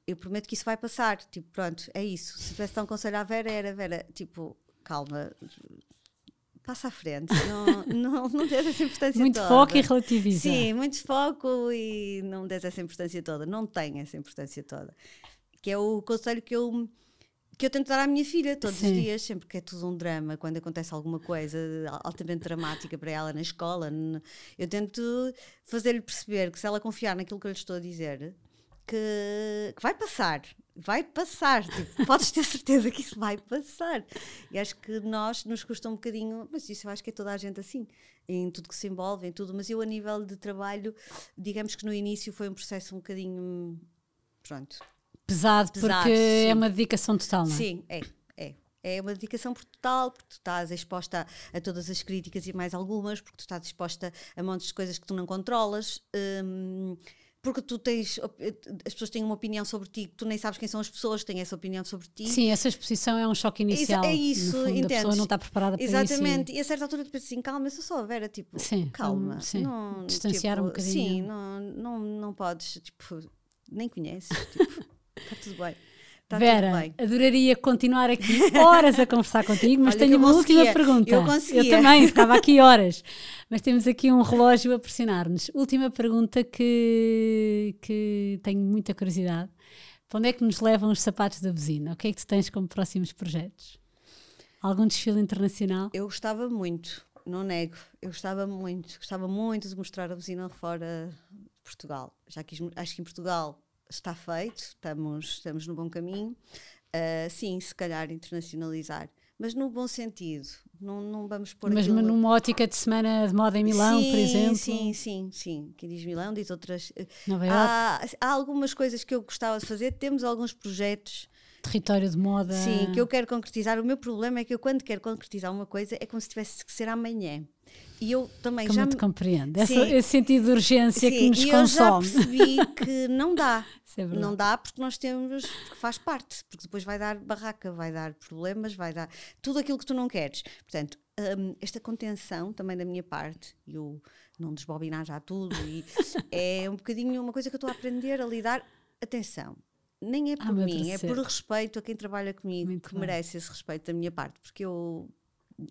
Eu prometo que isso vai passar. Tipo, pronto, é isso. Se tivesse um conselho à Vera, era Vera, tipo, calma, passa à frente, não, não, não des essa importância muito toda. Muito foco e relativiza. Sim, muito foco e não des essa importância toda, não tem essa importância toda. Que é o conselho que eu, que eu tento dar à minha filha todos Sim. os dias, sempre que é tudo um drama, quando acontece alguma coisa altamente dramática para ela na escola, eu tento fazer-lhe perceber que se ela confiar naquilo que eu lhe estou a dizer, que, que vai passar, vai passar, tipo, podes ter certeza que isso vai passar. E acho que nós nos custa um bocadinho, mas isso eu acho que é toda a gente assim, em tudo que se envolve, em tudo, mas eu a nível de trabalho, digamos que no início foi um processo um bocadinho, pronto. Pesado, Pesado porque é sim. é uma dedicação total, não é? Sim, é, é. É uma dedicação total, porque tu estás exposta a, a, todas as críticas e mais algumas, porque tu estás exposta a montes de coisas que tu não controlas. Hum, porque tu tens as pessoas têm uma opinião sobre ti, tu nem sabes quem são as pessoas que têm essa opinião sobre ti. Sim, essa exposição é um choque inicial. É isso, fundo, entendes? A pessoa não está preparada para Exatamente. isso. Exatamente, e... a certa altura tu pensas assim, calma, eu sou só a Vera, tipo, sim, calma. Sim. Não, Distanciar tipo, um bocadinho. Sim, não, não, não podes, tipo, nem conheces, tipo, está tudo bem. Tá Vera, adoraria continuar aqui horas a conversar contigo, mas Olha, tenho uma última pergunta. Eu, conseguia. eu também, ficava aqui horas. Mas temos aqui um relógio a pressionar-nos. Última pergunta que, que tenho muita curiosidade. Para onde é que nos levam os sapatos da buzina? O que é que tu tens como próximos projetos? Algum desfile internacional? Eu gostava muito, não nego. Eu gostava muito, gostava muito de mostrar a buzina fora de Portugal. Já quis, acho que em Portugal está feito, estamos, estamos no bom caminho. Uh, sim, se calhar internacionalizar, mas no bom sentido. Não, não vamos pôr Mas aquilo... numa ótica de semana de moda em Milão, sim, por exemplo? Sim, sim, sim. Quem diz Milão diz outras. Eh, Nova há, há algumas coisas que eu gostava de fazer, temos alguns projetos território de moda. Sim, que eu quero concretizar. O meu problema é que eu, quando quero concretizar uma coisa, é como se tivesse que ser amanhã. E eu também Como já. te compreendo. Essa, esse sentido de urgência sim, que nos e consome. Eu já percebi que não dá. É não dá porque nós temos. que faz parte. Porque depois vai dar barraca, vai dar problemas, vai dar. tudo aquilo que tu não queres. Portanto, um, esta contenção também da minha parte, eu não desbobinar já tudo, e é um bocadinho uma coisa que eu estou a aprender a lidar. Atenção, nem é por mim, é por respeito a quem trabalha comigo, Muito que bem. merece esse respeito da minha parte, porque eu,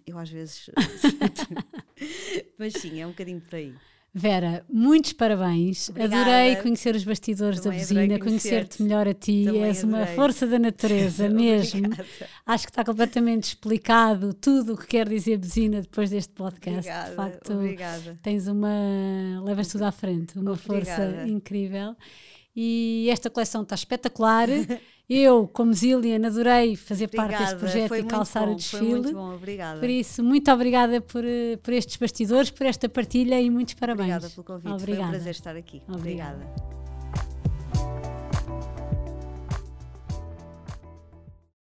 eu às vezes. Mas sim, é um bocadinho por aí. Vera, muitos parabéns. Obrigada. Adorei conhecer os bastidores Também da buzina, conhecer-te melhor a ti. Também És uma adorei. força da natureza mesmo. Acho que está completamente explicado tudo o que quer dizer buzina depois deste podcast. Obrigada, De facto, obrigada. tens uma. levas tudo à frente, uma força Obrigada. incrível. E esta coleção está espetacular. Eu, como Zillian, adorei fazer parte deste Obrigada, projeto e calçar o bom, desfile. Foi muito bom, obrigada. Por isso, muito obrigada por, eh, por estes bastidores, por esta partilha e muitos parabéns. Obrigada pelo convite. Foi um Obrigada. prazer estar aqui. Obrigada. obrigada.